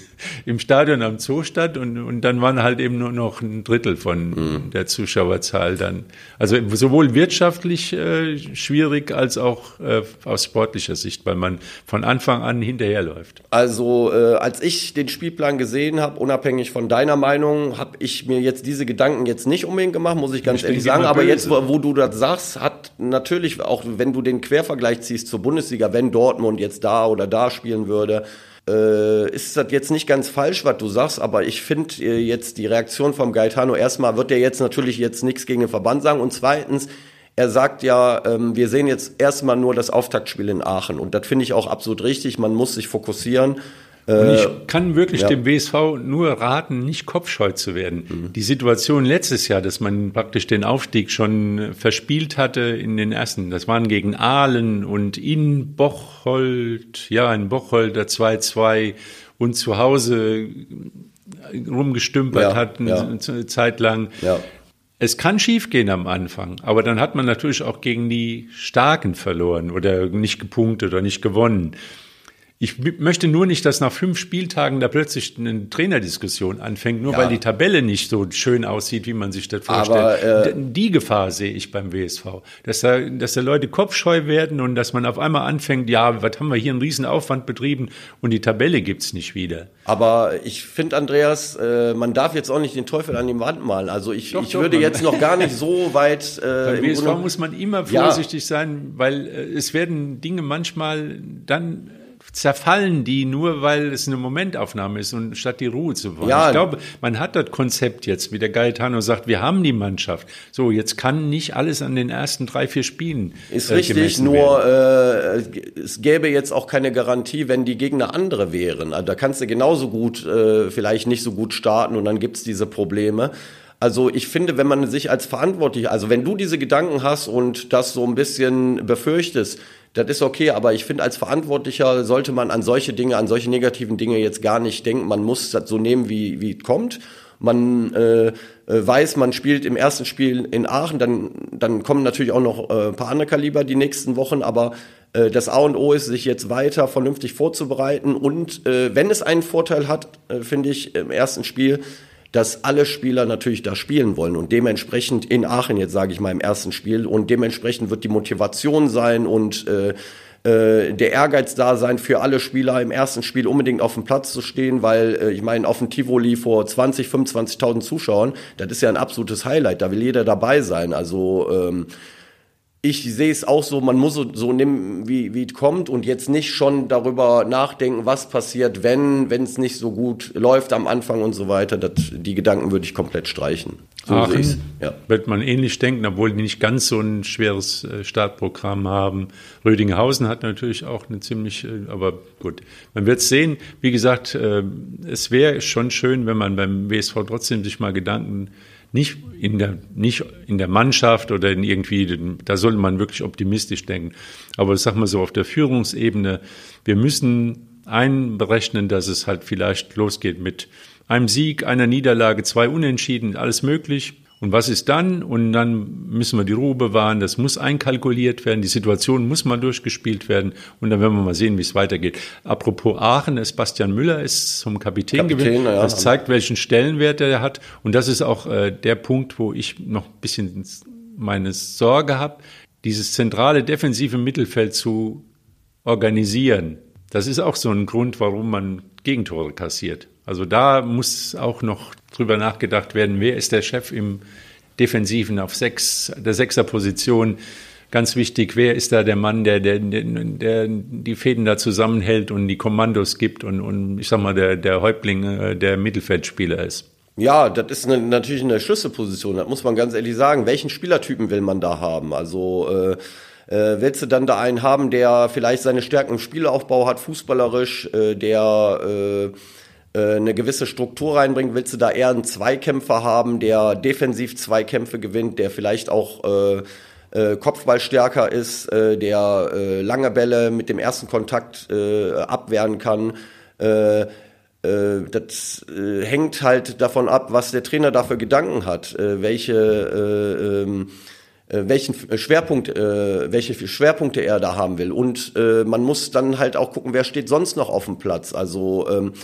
im Stadion am Zoo statt und, und dann waren halt eben nur noch ein Drittel von Mhm. der Zuschauerzahl dann. Also sowohl wirtschaftlich äh, schwierig als auch äh, aus sportlicher Sicht, weil man von Anfang an hinterherläuft. Also äh, als ich den Spielplan gesehen habe, unabhängig von deiner Meinung, habe ich mir jetzt diese Gedanken jetzt nicht unbedingt gemacht, muss ich ganz Ich ehrlich sagen. Aber böse. jetzt, wo, wo du das sagst, hat natürlich auch, wenn du den Quervergleich ziehst zur Bundesliga, wenn Dortmund jetzt da oder da spielen würde, äh, ist das jetzt nicht ganz falsch, was du sagst, aber ich finde äh, jetzt die Reaktion vom Gaetano, erstmal wird er jetzt natürlich jetzt nichts gegen den Verband sagen und zweitens, er sagt ja, ähm, wir sehen jetzt erstmal nur das Auftaktspiel in Aachen und das finde ich auch absolut richtig, man muss sich fokussieren. Und ich kann wirklich ja. dem WSV nur raten, nicht kopfscheu zu werden. Die Situation letztes Jahr, dass man praktisch den Aufstieg schon verspielt hatte in den ersten, das waren gegen Aalen und in Bocholt, ja, in Bocholt der 2-2 und zu Hause rumgestümpert Ja, hat ja. eine Zeit lang. Ja. Es kann schiefgehen am Anfang, aber dann hat man natürlich auch gegen die Starken verloren oder nicht gepunktet oder nicht gewonnen. Ich möchte nur nicht, dass nach fünf Spieltagen da plötzlich eine Trainerdiskussion anfängt, nur Ja. weil die Tabelle nicht so schön aussieht, wie man sich das Aber, vorstellt. äh, D- die Gefahr sehe ich beim WSV, dass da, dass da Leute kopfscheu werden und dass man auf einmal anfängt, ja, was haben wir hier einen riesen Aufwand betrieben und die Tabelle gibt's nicht wieder. Aber ich finde, Andreas, äh, man darf jetzt auch nicht den Teufel an die Wand malen. Also ich, Doch, ich doch, würde man- jetzt noch gar nicht so weit. Äh, Beim im WSV muss man immer Ja. vorsichtig sein, weil äh, es werden Dinge manchmal dann zerfallen die nur, weil es eine Momentaufnahme ist und statt die Ruhe zu wollen. Ja. Ich glaube, man hat das Konzept jetzt, wie der Gaetano sagt, wir haben die Mannschaft. So, jetzt kann nicht alles an den ersten drei, vier Spielen. Ist äh, richtig, nur werden. äh, es gäbe jetzt auch keine Garantie, wenn die Gegner andere wären. Also da kannst du genauso gut, äh, vielleicht nicht so gut starten und dann gibt's diese Probleme. Also ich finde, wenn man sich als verantwortlich, also wenn du diese Gedanken hast und das so ein bisschen befürchtest, das ist okay, aber ich finde, als Verantwortlicher sollte man an solche Dinge, an solche negativen Dinge jetzt gar nicht denken. Man muss das so nehmen, wie, wie es kommt. Man äh, äh, weiß, man spielt im ersten Spiel in Aachen, dann, dann kommen natürlich auch noch äh, ein paar andere Kaliber die nächsten Wochen, aber äh, das A und O ist, sich jetzt weiter vernünftig vorzubereiten und äh, wenn es einen Vorteil hat, äh, finde ich, im ersten Spiel, dass alle Spieler natürlich da spielen wollen und dementsprechend in Aachen jetzt sage ich mal im ersten Spiel und dementsprechend wird die Motivation sein und äh, äh, der Ehrgeiz da sein für alle Spieler im ersten Spiel unbedingt auf dem Platz zu stehen, weil äh, ich meine auf dem Tivoli vor 20, 25.000 Zuschauern, das ist ja ein absolutes Highlight, da will jeder dabei sein. Also ähm, ich sehe es auch so, man muss so, so nehmen, wie, wie es kommt und jetzt nicht schon darüber nachdenken, was passiert, wenn wenn es nicht so gut läuft am Anfang und so weiter. Das, die Gedanken würde ich komplett streichen. So sehe ich's. Aachen Ja. wird man ähnlich denken, obwohl die nicht ganz so ein schweres äh, Startprogramm haben. Rödinghausen hat natürlich auch eine ziemlich, äh, aber gut, man wird sehen. Wie gesagt, äh, es wäre schon schön, wenn man beim WSV trotzdem sich mal Gedanken nicht in der nicht in der Mannschaft oder in irgendwie, da sollte man wirklich optimistisch denken. Aber sag mal so auf der Führungsebene, wir müssen einberechnen, dass es halt vielleicht losgeht mit einem Sieg, einer Niederlage, zwei Unentschieden, alles möglich. Und was ist dann? Und dann müssen wir die Ruhe bewahren. Das muss einkalkuliert werden. Die Situation muss mal durchgespielt werden. Und dann werden wir mal sehen, wie es weitergeht. Apropos Aachen, ist Bastian Müller ist zum Kapitän, Kapitän, gewählt. ja. Das zeigt, welchen Stellenwert er hat. Und das ist auch äh, der Punkt, wo ich noch ein bisschen meine Sorge habe, dieses zentrale defensive Mittelfeld zu organisieren. Das ist auch so ein Grund, warum man Gegentore kassiert. Also da muss auch noch drüber nachgedacht werden, wer ist der Chef im Defensiven auf sechs, der Sechserposition. Ganz wichtig, wer ist da der Mann, der, der, der, der die Fäden da zusammenhält und die Kommandos gibt und, und ich sag mal, der, der Häuptling äh, der Mittelfeldspieler ist. Ja, das ist eine, natürlich eine Schlüsselposition, das muss man ganz ehrlich sagen. Welchen Spielertypen will man da haben? Also äh, äh, willst du dann da einen haben, der vielleicht seine Stärken im Spielaufbau hat, fußballerisch, äh, der äh, eine gewisse Struktur reinbringt? Willst du da eher einen Zweikämpfer haben, der defensiv Zweikämpfe gewinnt, der vielleicht auch äh, äh, Kopfballstärker ist, äh, der äh, lange Bälle mit dem ersten Kontakt äh, abwehren kann? Äh, äh, das äh, hängt halt davon ab, was der Trainer dafür Gedanken hat, äh, welche äh, ähm, äh, welchen Schwerpunkt, äh, welche Schwerpunkte er da haben will. Und äh, man muss dann halt auch gucken, wer steht sonst noch auf dem Platz. Also ähm, äh,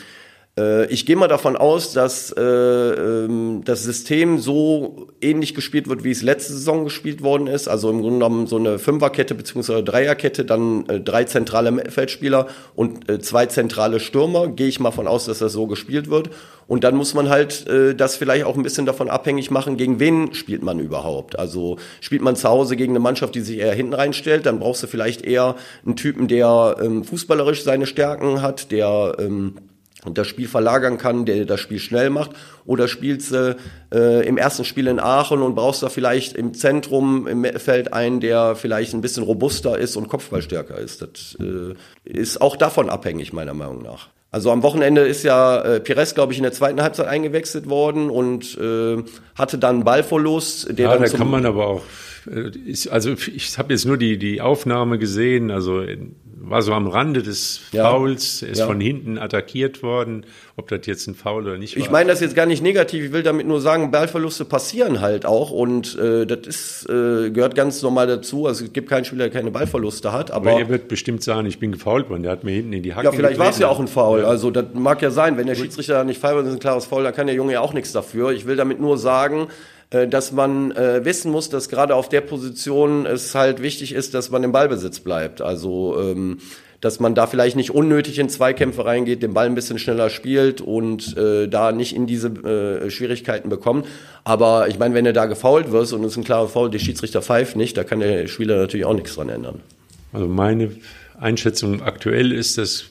ich gehe mal davon aus, dass äh, ähm, das System so ähnlich gespielt wird, wie es letzte Saison gespielt worden ist. Also im Grunde genommen so eine Fünferkette beziehungsweise Dreierkette, dann äh, drei zentrale Mittelfeldspieler und äh, zwei zentrale Stürmer. Gehe ich mal von aus, dass das so gespielt wird. Und dann muss man halt äh, das vielleicht auch ein bisschen davon abhängig machen, gegen wen spielt man überhaupt. Also spielt man zu Hause gegen eine Mannschaft, die sich eher hinten reinstellt, dann brauchst du vielleicht eher einen Typen, der ähm, fußballerisch seine Stärken hat, der ähm, und das Spiel verlagern kann, der das Spiel schnell macht, oder spielst du äh, im ersten Spiel in Aachen und brauchst da vielleicht im Zentrum im Feld einen, der vielleicht ein bisschen robuster ist und Kopfballstärker ist. Das äh, ist auch davon abhängig, meiner Meinung nach. Also am Wochenende ist ja äh, Pires, glaube ich, in der zweiten Halbzeit eingewechselt worden und äh, hatte dann einen Ballverlust. Der Ja, dann da kann man aber auch, äh, ist, also ich habe jetzt nur die, die Aufnahme gesehen, also in- war so am Rande des Ja. Fouls, ist Ja. von hinten attackiert worden, ob das jetzt ein Foul oder nicht war. Ich meine das jetzt gar nicht negativ, ich will damit nur sagen, Ballverluste passieren halt auch und äh, das ist, äh, gehört ganz normal dazu. Also es gibt keinen Spieler, der keine Ballverluste hat, aber aber er wird bestimmt sagen, ich bin gefault worden, der hat mir hinten in die Hacken ja, vielleicht war es ja auch ein Foul. Also das mag ja sein, wenn der Schiedsrichter nicht pfeift, das ist ein klares Foul, dann kann der Junge ja auch nichts dafür. Ich will damit nur sagen, dass man äh, wissen muss, dass gerade auf der Position es halt wichtig ist, dass man im Ballbesitz bleibt. Also ähm, dass man da vielleicht nicht unnötig in Zweikämpfe reingeht, den Ball ein bisschen schneller spielt und äh, da nicht in diese äh, Schwierigkeiten bekommt. Aber ich meine, wenn du da gefault wirst und es ist ein klarer Foul, der Schiedsrichter pfeift nicht, da kann der Spieler natürlich auch nichts dran ändern. Also meine Einschätzung aktuell ist, dass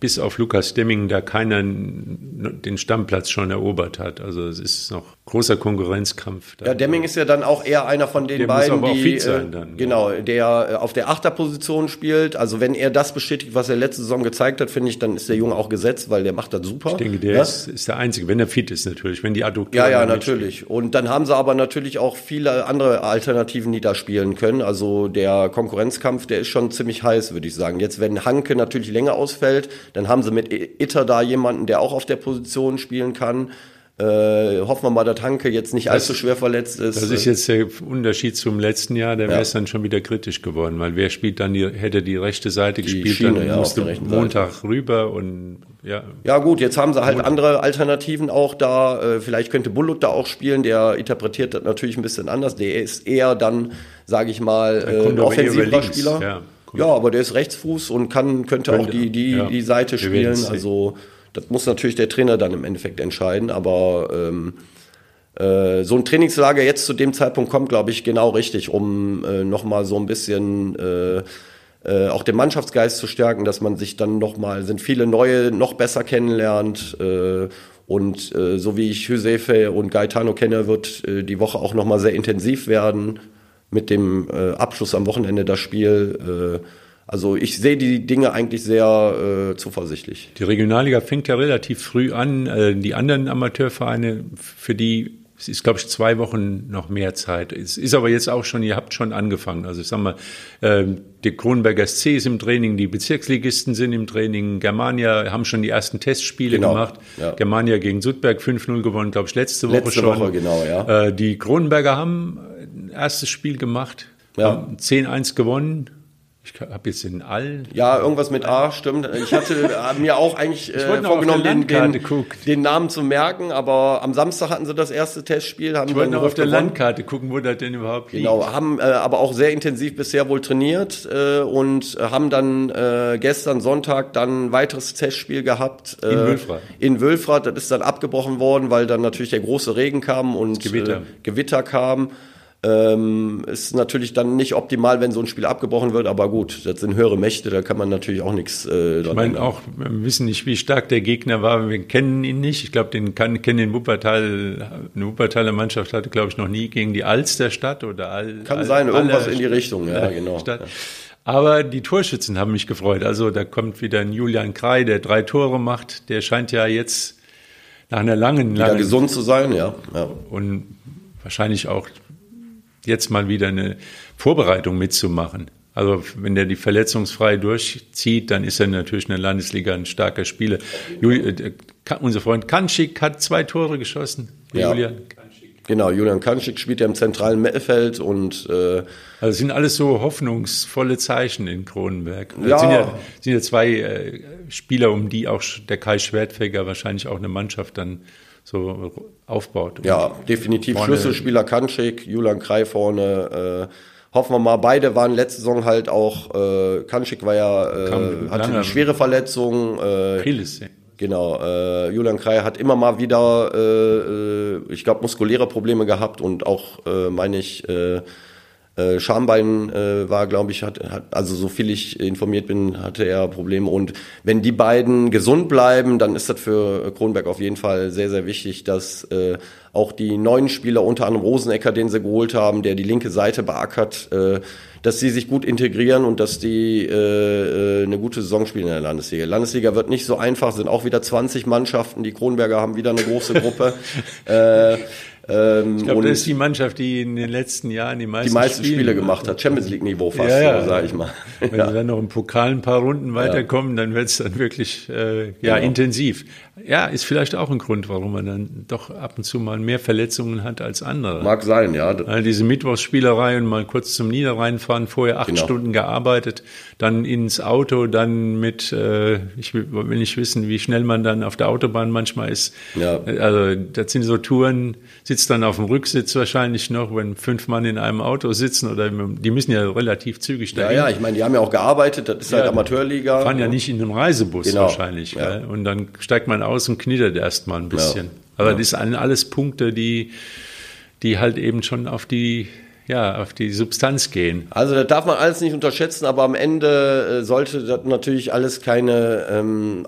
bis auf Lukas Demming da keiner den Stammplatz schon erobert hat. Also es ist noch großer Konkurrenzkampf. Ja, Demming ist ja dann auch eher einer von den der beiden, die äh, dann, genau, der äh, auf der Achterposition spielt. Also wenn er das bestätigt, was er letzte Saison gezeigt hat, finde ich, dann ist der Junge auch gesetzt, weil der macht das super. Ich denke, der ja? ist, ist der Einzige, wenn er fit ist natürlich, wenn die Adduktoren Ja, ja, natürlich. Und dann haben sie aber natürlich auch viele andere Alternativen, die da spielen können. Also der Konkurrenzkampf, der ist schon ziemlich heiß, würde ich sagen. Jetzt, wenn Hanke natürlich länger ausfällt, dann haben sie mit Itter da jemanden, der auch auf der Position spielen kann. Äh, hoffen wir mal, dass Hanke jetzt nicht allzu schwer verletzt ist. Das ist jetzt der Unterschied zum letzten Jahr, da wäre es dann schon wieder kritisch geworden, weil wer spielt dann die, hätte die rechte Seite gespielt, Schiene, dann ja, musste der rechten Seite. Montag rüber und ja, Ja gut, jetzt haben sie halt andere Alternativen auch da. Äh, vielleicht könnte Bullock da auch spielen. Der interpretiert das natürlich ein bisschen anders. Der ist eher dann, sage ich mal, äh, ein über offensiver Spieler. ja. Ja, aber der ist Rechtsfuß und kann könnte auch Könnte, die die ja. die Seite spielen. Also das muss natürlich der Trainer dann im Endeffekt entscheiden. Aber ähm, äh, so ein Trainingslager jetzt zu dem Zeitpunkt kommt, glaube ich, genau richtig, um äh, nochmal so ein bisschen äh, äh, auch den Mannschaftsgeist zu stärken, dass man sich dann nochmal, sind viele neue noch besser kennenlernt. Äh, und äh, so wie ich Josefe und Gaetano kenne, wird äh, die Woche auch nochmal sehr intensiv werden mit dem äh, Abschluss am Wochenende das Spiel. Äh, also ich sehe die Dinge eigentlich sehr äh, zuversichtlich. Die Regionalliga fängt ja relativ früh an. Äh, Die anderen Amateurvereine, für die es ist, glaube ich, zwei Wochen noch mehr Zeit. Es ist aber jetzt auch schon, ihr habt schon angefangen. Also ich sag mal, ähm, der Kronberger SC ist im Training, die Bezirksligisten sind im Training, Germania haben schon die ersten Testspiele Genau, gemacht. ja. Germania gegen Sudberg 5-0 gewonnen, glaube ich, letzte Woche Letzte schon. Woche, genau, ja. Äh, Die Kronberger haben erstes Spiel gemacht, Ja. haben 10-1 gewonnen. Ich habe jetzt den All. Ja, irgendwas mit A, stimmt. Ich hatte äh, mir auch eigentlich äh, vorgenommen, den, den, den Namen zu merken, aber am Samstag hatten sie das erste Testspiel, haben Ich wollte noch auf der gewonnen. Landkarte gucken, wo das denn überhaupt liegt. Genau, haben äh, aber auch sehr intensiv bisher wohl trainiert äh, und haben dann äh, gestern Sonntag dann ein weiteres Testspiel gehabt. Äh, In Wülfrath. In Wülfrath, das ist dann abgebrochen worden, weil dann natürlich der große Regen kam und Gewitter. Gewitter kam. Ähm, ist natürlich dann nicht optimal, wenn so ein Spiel abgebrochen wird, aber gut, das sind höhere Mächte, da kann man natürlich auch nichts äh, Ich meine auch, wir wissen nicht, wie stark der Gegner war. Wir kennen ihn nicht. Ich glaube, den kann, kennen den Wuppertal. Eine Wuppertaler Mannschaft hatte, glaube ich, noch nie gegen die Alsterstadt oder Al, Kann Al, sein, irgendwas in die Richtung, ja, genau. Stadt. Aber die Torschützen haben mich gefreut. Also da kommt wieder ein Julian Krei, der drei Tore macht. Der scheint ja jetzt nach einer langen, langen gesund zu sein, ja. ja. und wahrscheinlich auch jetzt mal wieder eine Vorbereitung mitzumachen. Also wenn der die verletzungsfrei durchzieht, dann ist er natürlich in der Landesliga ein starker Spieler. Juli, äh, Ka- unser Freund Kanschik hat zwei Tore geschossen. Ja. Julian. Genau, Julian Kanschik spielt ja im zentralen Mittelfeld und äh, Also es sind alles so hoffnungsvolle Zeichen in Kronenberg. Ja. Sind ja, sind ja zwei äh, Spieler, um die auch der Kai Schwertfeger wahrscheinlich auch eine Mannschaft dann so aufbaut. ja, definitiv Vorne- Schlüsselspieler Kanschik, Julian Krei vorne. Äh, hoffen wir mal, beide waren letzte Saison halt auch, äh, Kanschik war ja, äh, Kam hatte eine schwere Verletzung. Äh, Achilles. Genau, äh, Julian Krei hat immer mal wieder, äh, äh, ich glaube, muskuläre Probleme gehabt und auch, äh, meine ich, äh, äh, Schambein äh, war, glaube ich, hat, hat, also so viel ich informiert bin, hatte er Probleme. Und wenn die beiden gesund bleiben, dann ist das für Kronberg auf jeden Fall sehr, sehr wichtig, dass äh, auch die neuen Spieler, unter anderem Rosenecker, den sie geholt haben, der die linke Seite beackert, äh, dass sie sich gut integrieren und dass die äh, äh, eine gute Saison spielen in der Landesliga. Landesliga wird nicht so einfach, sind auch wieder 20 Mannschaften. Die Kronberger haben wieder eine große Gruppe. äh, ähm, Ich glaube, das ist die Mannschaft, die in den letzten Jahren die meisten, die meisten Spiele, Spiele gemacht hat. Champions League Niveau fast, Ja, ja. so, sag ich mal. Wenn Ja. sie dann noch im Pokal ein paar Runden weiterkommen, dann wird es dann wirklich äh, ja, Genau. intensiv. Ja, ist vielleicht auch ein Grund, warum man dann doch ab und zu mal mehr Verletzungen hat als andere. Mag sein, ja. Diese Mittwochsspielerei und mal kurz zum Niederrhein fahren, vorher acht Genau. Stunden gearbeitet, dann ins Auto, dann mit, äh, ich will, will nicht wissen, wie schnell man dann auf der Autobahn manchmal ist. Ja. Also das sind so Touren, sitzt dann auf dem Rücksitz wahrscheinlich noch, wenn fünf Mann in einem Auto sitzen oder die müssen ja relativ zügig Ja, dahin. ja, ich meine, die haben ja auch gearbeitet, das ist halt Ja. Amateurliga. fahren ja nicht in einem Reisebus Genau. wahrscheinlich. Ja. Und dann steigt man aus und knittert erst mal ein bisschen. Aber das sind alles Punkte, die, die halt eben schon auf die, ja, auf die Substanz gehen. Also das darf man alles nicht unterschätzen, aber am Ende äh, sollte das natürlich alles keine ähm,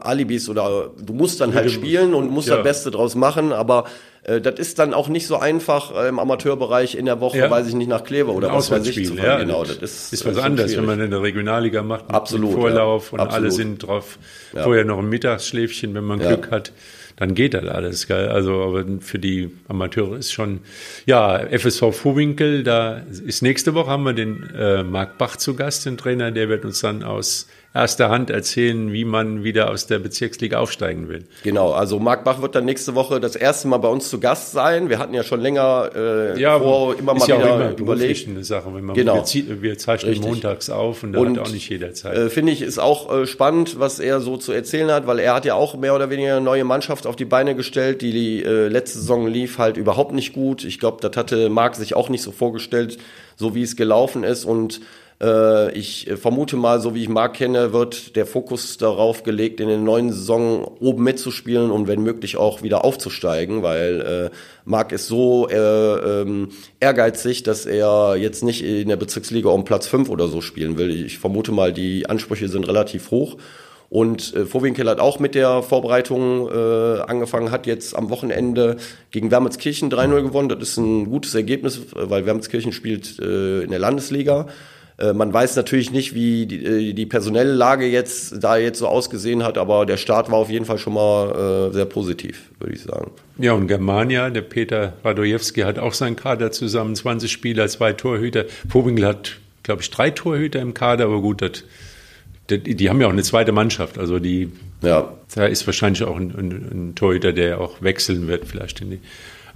Alibis oder du musst dann halt spielen und musst ja. das Beste draus machen, aber äh, das ist dann auch nicht so einfach äh, im Amateurbereich in der Woche, ja. weiß ich nicht, nach Kleve oder was weiß ich zu ja, Genau, das ist, ist was anderes, wenn man in der Regionalliga macht mit Absolut, Vorlauf ja. und Absolut. alle sind drauf. Vorher noch ein Mittagsschläfchen, wenn man Glück hat dann geht das alles. Gell? Also aber für die Amateure ist schon, ja, FSV Vorwinkel, da ist nächste Woche haben wir den äh, Marc Bach zu Gast, den Trainer, der wird uns dann aus erster Hand erzählen, wie man wieder aus der Bezirksliga aufsteigen will. Genau, also Marc Bach wird dann nächste Woche das erste Mal bei uns zu Gast sein. Wir hatten ja schon länger äh, ja, vor, immer mal ja wieder immer überlegt. eine Sache, wenn man genau. wir, wir zeichnen Richtig. montags auf und da und, hat auch nicht jeder Zeit. Äh, Finde ich ist auch äh, spannend, was er so zu erzählen hat, weil er hat ja auch mehr oder weniger eine neue Mannschaft auf die Beine gestellt, die die äh, letzte Saison lief halt überhaupt nicht gut. Ich glaube, das hatte Marc sich auch nicht so vorgestellt, so wie es gelaufen ist und äh, ich vermute mal, so wie ich Marc kenne, wird der Fokus darauf gelegt, in der neuen Saison oben mitzuspielen und wenn möglich auch wieder aufzusteigen, weil äh, Marc ist so äh, ähm, ehrgeizig, dass er jetzt nicht in der Bezirksliga um Platz 5 oder so spielen will. Ich vermute mal, die Ansprüche sind relativ hoch. Und äh, Vorwinkel hat auch mit der Vorbereitung äh, angefangen, hat jetzt am Wochenende gegen Wermelskirchen 3-0 gewonnen. Das ist ein gutes Ergebnis, weil Wermelskirchen spielt äh, in der Landesliga. Äh, man weiß natürlich nicht, wie die, äh, die, personelle Lage jetzt da jetzt so ausgesehen hat, aber der Start war auf jeden Fall schon mal äh, sehr positiv, würde ich sagen. Ja, und Germania, der Peter Radojewski hat auch seinen Kader zusammen, 20 Spieler, zwei Torhüter. Vowinkel hat, glaube ich, drei Torhüter im Kader, aber gut, das, die, haben ja auch eine zweite Mannschaft, also die, ja. da ist wahrscheinlich auch ein, ein, ein Torhüter, der auch wechseln wird, vielleicht die,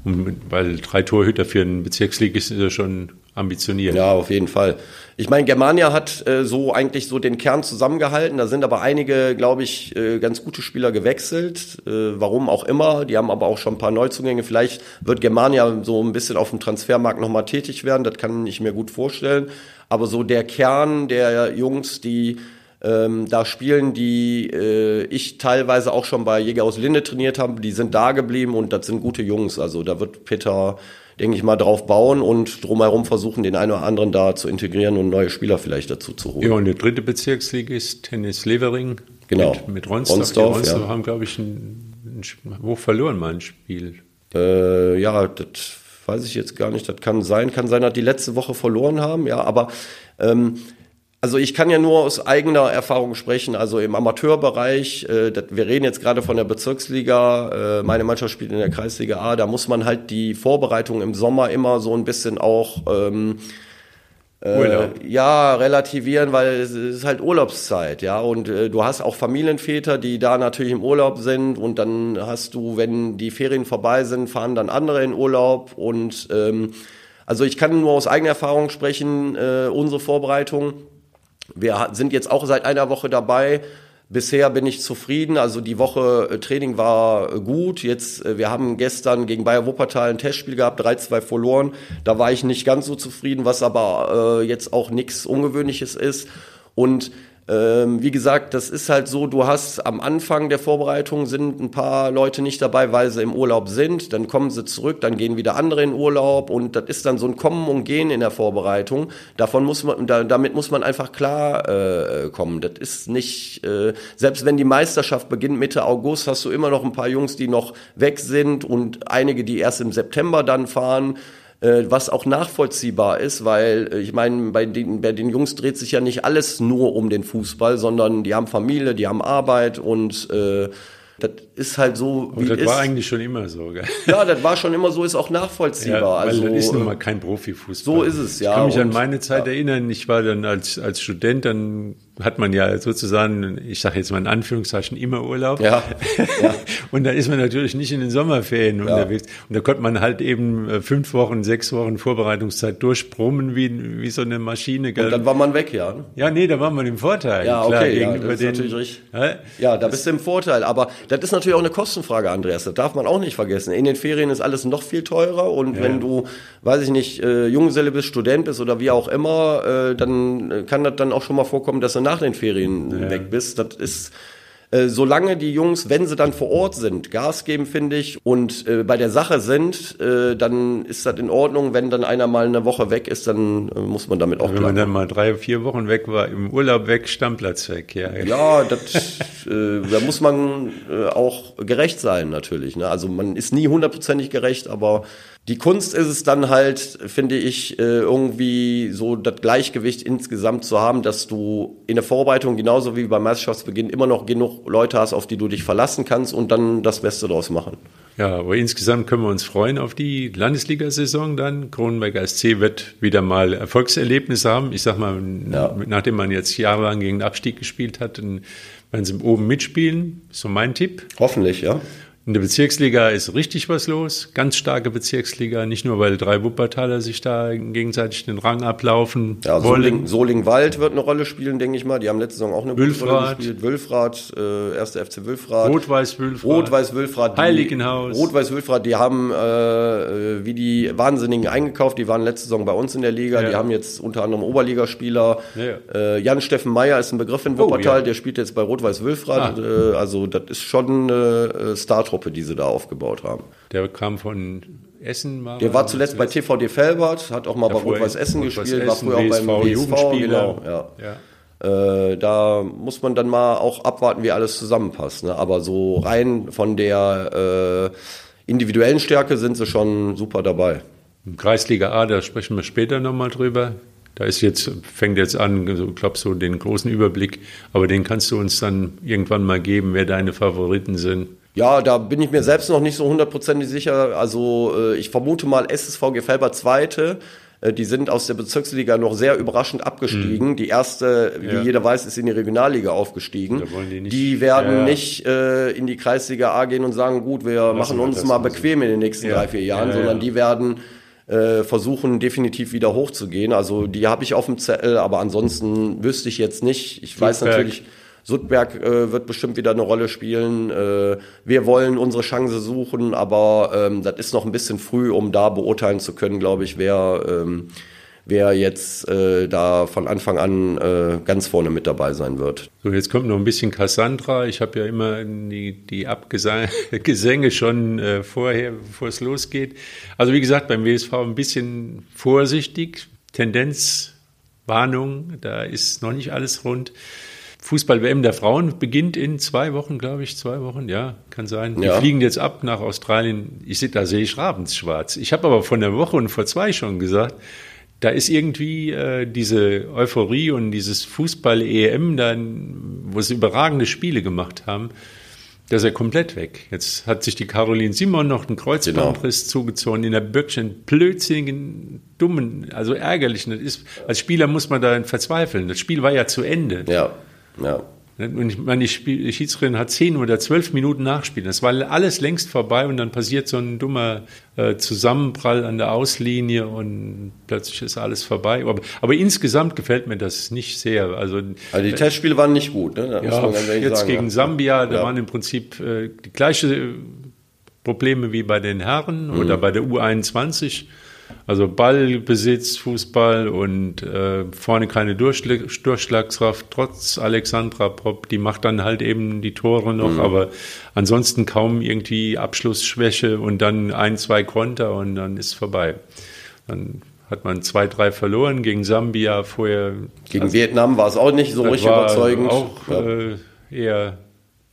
weil drei Torhüter für einen Bezirksligist ist ja schon ambitioniert. Ja, auf jeden Fall. Ich meine, Germania hat äh, so eigentlich so den Kern zusammengehalten. Da sind aber einige, glaube ich, äh, ganz gute Spieler gewechselt. Äh, warum auch immer. Die haben aber auch schon ein paar Neuzugänge. Vielleicht wird Germania so ein bisschen auf dem Transfermarkt nochmal tätig werden. Das kann ich mir gut vorstellen. Aber so der Kern der Jungs, die ähm, da spielen, die äh, ich teilweise auch schon bei Jäger aus Linde trainiert habe, die sind da geblieben und das sind gute Jungs. Also da wird Peter denke ich mal, drauf bauen und drumherum versuchen, den einen oder anderen da zu integrieren und neue Spieler vielleicht dazu zu holen. Ja, und der dritte Bezirksliga ist Tennis Levering. Genau. Mit, mit Ronsdorf. Ronsdorf, die Ronsdorf ja. haben, glaube ich, ein, ein, wo verloren mal ein Spiel. Äh, ja, das weiß ich jetzt gar nicht. Das kann sein, kann sein, dass die letzte Woche verloren haben. Ja, aber ähm, also ich kann ja nur aus eigener Erfahrung sprechen. Also im Amateurbereich, äh, das, wir reden jetzt gerade von der Bezirksliga, äh, meine Mannschaft spielt in der Kreisliga A, da muss man halt die Vorbereitung im Sommer immer so ein bisschen auch ähm, äh, ja, relativieren, weil es ist halt Urlaubszeit, ja. Und äh, du hast auch Familienväter, die da natürlich im Urlaub sind. Und dann hast du, wenn die Ferien vorbei sind, fahren dann andere in Urlaub. Und ähm, also ich kann nur aus eigener Erfahrung sprechen, äh, unsere Vorbereitung wir sind jetzt auch seit einer Woche dabei. Bisher bin ich zufrieden. Also die Woche äh, Training war äh, gut. Jetzt, äh, wir haben gestern gegen Bayer Wuppertal ein Testspiel gehabt, 3-2 verloren. Da war ich nicht ganz so zufrieden, was aber äh, jetzt auch nichts Ungewöhnliches ist. Und ähm, wie gesagt, das ist halt so, du hast am Anfang der Vorbereitung sind ein paar Leute nicht dabei, weil sie im Urlaub sind, dann kommen sie zurück, dann gehen wieder andere in Urlaub und das ist dann so ein Kommen und Gehen in der Vorbereitung. Davon muss man, da, damit muss man einfach klar äh, kommen. Das ist nicht, äh, selbst wenn die Meisterschaft beginnt Mitte August, hast du immer noch ein paar Jungs, die noch weg sind und einige, die erst im September dann fahren. Äh, was auch nachvollziehbar ist, weil äh, ich meine, bei den, bei den Jungs dreht sich ja nicht alles nur um den Fußball, sondern die haben Familie, die haben Arbeit und äh, das ist halt so, wie Und das war eigentlich schon immer so, gell? Ja, das war schon immer so, ist auch nachvollziehbar. Ja, weil also, das ist nun mal kein Profifußball. So ist es, ja. Ich kann mich an meine Zeit ja. erinnern, ich war dann als, als Student, dann hat man ja sozusagen, ich sage jetzt mal in Anführungszeichen, immer Urlaub. Ja. ja. und da ist man natürlich nicht in den Sommerferien ja. unterwegs. Und da konnte man halt eben äh, fünf Wochen, sechs Wochen Vorbereitungszeit durchbrummen wie, wie so eine Maschine. Gell? Und dann war man weg, ja. Ja, nee, da war man im Vorteil. Ja, klar, okay, ja, das ist den, natürlich richtig. Ja, da bist du im Vorteil. Aber das ist natürlich auch eine Kostenfrage, Andreas. Das darf man auch nicht vergessen. In den Ferien ist alles noch viel teurer und wenn du, weiß ich nicht, äh, Junggeselle bist, Student bist oder wie auch immer, äh, dann kann das dann auch schon mal vorkommen, dass du nach den Ferien ja. weg bist. Das ist, äh, solange die Jungs, wenn sie dann vor Ort sind, Gas geben, finde ich, und äh, bei der Sache sind, äh, dann ist das in Ordnung. Wenn dann einer mal eine Woche weg ist, dann äh, muss man damit auch Wenn man dann mal drei, vier Wochen weg war, im Urlaub weg, Stammplatz weg, ja. Ja, das, äh, da muss man äh, auch gerecht sein natürlich. Ne? Also man ist nie hundertprozentig gerecht, aber die Kunst ist es dann halt, finde ich, äh, irgendwie so das Gleichgewicht insgesamt zu haben, dass du in der Vorbereitung genauso wie beim Meisterschaftsbeginn immer noch genug Leute hast, auf die du dich verlassen kannst und dann das Beste draus machen. Ja, aber insgesamt können wir uns freuen auf die Landesliga-Saison dann. Kronenberg SC wird wieder mal Erfolgserlebnisse haben. Ich sag mal, ja. nachdem man jetzt jahrelang gegen den Abstieg gespielt hat, werden sie oben mitspielen. So mein Tipp. Hoffentlich, ja. In der Bezirksliga ist richtig was los. Ganz starke Bezirksliga. Nicht nur, weil drei Wuppertaler sich da gegenseitig den Rang ablaufen. Ja, wollen. Solingwald wird eine Rolle spielen, denke ich mal. Die haben letzte Saison auch eine gute Rolle gespielt. Wülfrath, äh, erste FC Wülfrath. Rot-Weiß-Wülfrath. Rot-Weiß-Wülfrath. Heiligenhaus. Rot-Weiß-Wülfrath, die haben äh, wie die Wahnsinnigen eingekauft. Die waren letzte Saison bei uns in der Liga. Ja. Die haben jetzt unter anderem Oberligaspieler. Ja. Äh, Jan-Steffen Meyer ist ein Begriff in Wuppertal. Oh, ja. Der spielt jetzt bei Rot-Weiß-Wülfrath. Ah. Äh, also das ist schon äh, Startruppe. Truppe, die sie da aufgebaut haben. Der kam von Essen. War der war zuletzt bei TVD Felbert, hat auch mal bei Rot-Weiß Essen gespielt, war früher auch beim WSV. Genau, ja. ja. Äh, da muss man dann mal auch abwarten, wie alles zusammenpasst. Ne? Aber so rein von der äh, individuellen Stärke sind sie schon super dabei. Kreisliga A, da sprechen wir später nochmal drüber. Da ist jetzt, fängt jetzt an, ich glaube, so den großen Überblick, aber den kannst du uns dann irgendwann mal geben, wer deine Favoriten sind. Ja, da bin ich mir selbst noch nicht so hundertprozentig sicher. Also äh, ich vermute mal SSV Gefelber Zweite. Äh, die sind aus der Bezirksliga noch sehr überraschend abgestiegen. Mhm. Die erste, wie ja. jeder weiß, ist in die Regionalliga aufgestiegen. Die, die, werden ja, ja. nicht äh, in die Kreisliga A gehen und sagen, gut, wir Lassen machen uns mal bequem in den nächsten drei, vier Jahren, sondern die werden äh, versuchen definitiv wieder hochzugehen. Also die habe ich auf dem Zettel, aber ansonsten wüsste ich jetzt nicht. Ich Flugberg. weiß natürlich Sudberg äh, wird bestimmt wieder eine Rolle spielen. Äh, wir wollen unsere Chance suchen, aber ähm, das ist noch ein bisschen früh, um da beurteilen zu können, glaube ich, wer, ähm, wer jetzt äh, da von Anfang an äh, ganz vorne mit dabei sein wird. So, jetzt kommt noch ein bisschen Cassandra. Ich habe ja immer die, die Abgesänge schon äh, vorher, bevor es losgeht. Also wie gesagt, beim WSV ein bisschen vorsichtig. Tendenz, Warnung, da ist noch nicht alles rund. Fußball-WM der Frauen beginnt in zwei Wochen, glaube ich, zwei Wochen, ja, kann sein. Die ja. fliegen jetzt ab nach Australien. Ich sehe, da sehe ich Rabensschwarz. Ich habe aber von der Woche und vor zwei schon gesagt, da ist irgendwie äh, diese Euphorie und dieses Fußball-EM, wo sie überragende Spiele gemacht haben, da ist er komplett weg. Jetzt hat sich die Caroline Simon noch einen Kreuzbandriss genau. zugezogen in der Böckchen, blödsinnigen, dummen, also ärgerlichen. Das ist, als Spieler muss man da verzweifeln. Das Spiel war ja zu Ende. Ja. Ja. Und ich meine, die Schiedsrichterin hat zehn oder zwölf Minuten nachspielen. Das war alles längst vorbei und dann passiert so ein dummer äh, Zusammenprall an der Auslinie und plötzlich ist alles vorbei. Aber, aber insgesamt gefällt mir das nicht sehr. Also, also die Testspiele waren nicht gut. Ne? ja, jetzt sagen, gegen Sambia, da ja. waren im Prinzip äh, die gleichen Probleme wie bei den Herren mhm. oder bei der U21. Also Ballbesitz, Fußball und äh, vorne keine Durchschlag, Durchschlagskraft, trotz Alexandra Pop, die macht dann halt eben die Tore noch, mhm. aber ansonsten kaum irgendwie Abschlussschwäche und dann ein, zwei Konter und dann ist vorbei. Dann hat man zwei, drei verloren gegen Sambia vorher. Gegen also, Vietnam war es auch nicht so richtig überzeugend. Auch ja. äh, eher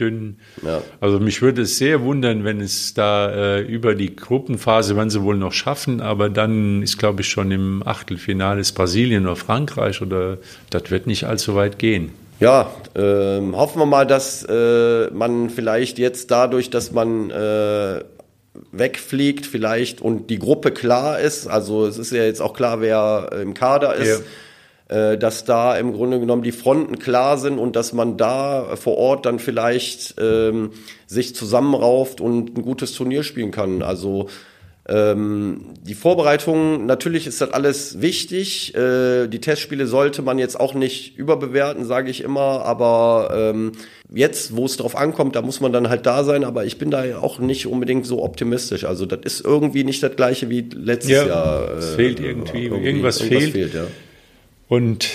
dünn. Ja. Also mich würde es sehr wundern, wenn es da äh, über die Gruppenphase, wenn sie wohl noch schaffen, aber dann ist, glaube ich, schon im Achtelfinale ist Brasilien oder Frankreich oder das wird nicht allzu weit gehen. Ja, äh, hoffen wir mal, dass äh, man vielleicht jetzt dadurch, dass man äh, wegfliegt vielleicht und die Gruppe klar ist, also es ist ja jetzt auch klar, wer im Kader ist, ja äh, dass da im Grunde genommen die Fronten klar sind und dass man da vor Ort dann vielleicht ähm, sich zusammenrauft und ein gutes Turnier spielen kann. Also ähm, die Vorbereitung, natürlich ist das alles wichtig. Äh, die Testspiele sollte man jetzt auch nicht überbewerten, sage ich immer. Aber ähm, jetzt, wo es drauf ankommt, da muss man dann halt da sein. Aber ich bin da auch nicht unbedingt so optimistisch. Also das ist irgendwie nicht das gleiche wie letztes ja, Jahr. Äh, es fehlt irgendwie, irgendwie irgendwas, irgendwas fehlt. fehlt ja. Und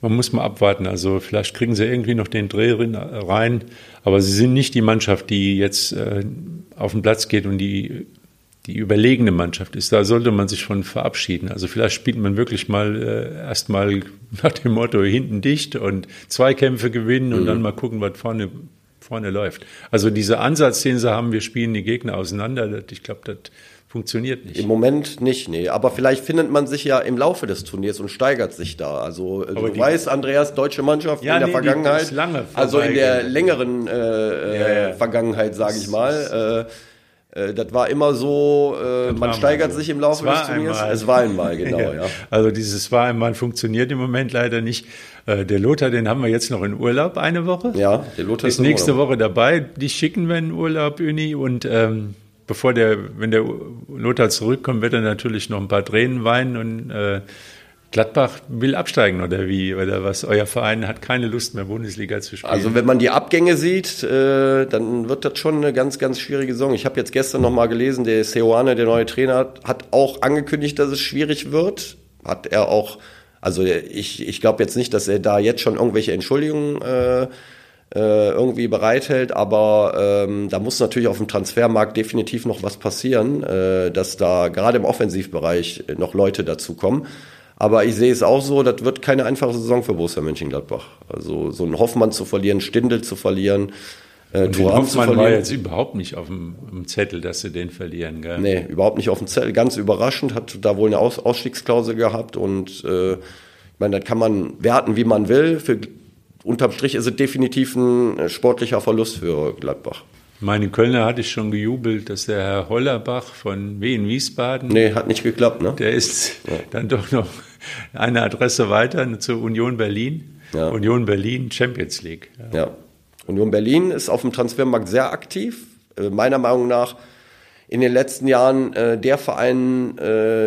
man muss mal abwarten. Also vielleicht kriegen sie irgendwie noch den Dreh rein, aber sie sind nicht die Mannschaft, die jetzt äh, auf den Platz geht und die die überlegene Mannschaft ist. Da sollte man sich von verabschieden. Also vielleicht spielt man wirklich mal äh, erstmal nach dem Motto hinten dicht und zwei Kämpfe gewinnen und mhm. dann mal gucken, was vorne vorne läuft. Also dieser Ansatz, den sie haben, wir spielen die Gegner auseinander, ich glaube, das funktioniert nicht. Im Moment nicht, nee. Aber vielleicht findet man sich ja im Laufe des Turniers und steigert sich da. Also äh, Aber du weißt, Andreas, deutsche Mannschaft ja, in der nee, Vergangenheit, also in der längeren äh, ja, ja. Vergangenheit, sage ich mal. Äh, äh, das war immer so, äh, man steigert so. sich im Laufe des Turniers. Einmal. Es war einmal, genau, ja. Also dieses war einmal funktioniert im Moment leider nicht. Äh, der Lothar, den haben wir jetzt noch in Urlaub eine Woche. Ja, der Lothar ist, ist nächste Woche dabei. Die schicken wir in Urlaub, Uni. Und ähm, bevor der, wenn der Lothar zurückkommt, wird er natürlich noch ein paar Tränen weinen und äh, Gladbach will absteigen oder wie? Oder was? Euer Verein hat keine Lust mehr, Bundesliga zu spielen. Also wenn man die Abgänge sieht, äh, dann wird das schon eine ganz, ganz schwierige Saison. Ich habe jetzt gestern noch mal gelesen, der Seoane, der neue Trainer, hat auch angekündigt, dass es schwierig wird. Hat er auch, also ich, ich glaube jetzt nicht, dass er da jetzt schon irgendwelche Entschuldigungen äh, irgendwie bereithält, aber ähm, da muss natürlich auf dem Transfermarkt definitiv noch was passieren, äh, dass da gerade im Offensivbereich noch Leute dazukommen. Aber ich sehe es auch so, das wird keine einfache Saison für Borussia Mönchengladbach. Also so einen Hoffmann zu verlieren, Stindel zu verlieren, äh, Thuram Hoffmann zu verlieren. war jetzt überhaupt nicht auf dem, dem, Zettel, dass sie den verlieren, gell? Nee, überhaupt nicht auf dem Zettel. Ganz überraschend, hat da wohl eine Aus Ausstiegsklausel gehabt und äh, ich meine, das kann man werten, wie man will. Für, unterm Strich ist es definitiv ein äh, sportlicher Verlust für Gladbach. Meine Kölner hatte ich schon gejubelt, dass der Herr Hollerbach von Wien Wiesbaden. Nee, hat nicht geklappt, ne? Der ist ja. dann doch noch eine Adresse weiter zur Union Berlin. Ja. Union Berlin Champions League. Ja. ja. Union Berlin ist auf dem Transfermarkt sehr aktiv. Äh, meiner Meinung nach in den letzten Jahren äh, der Verein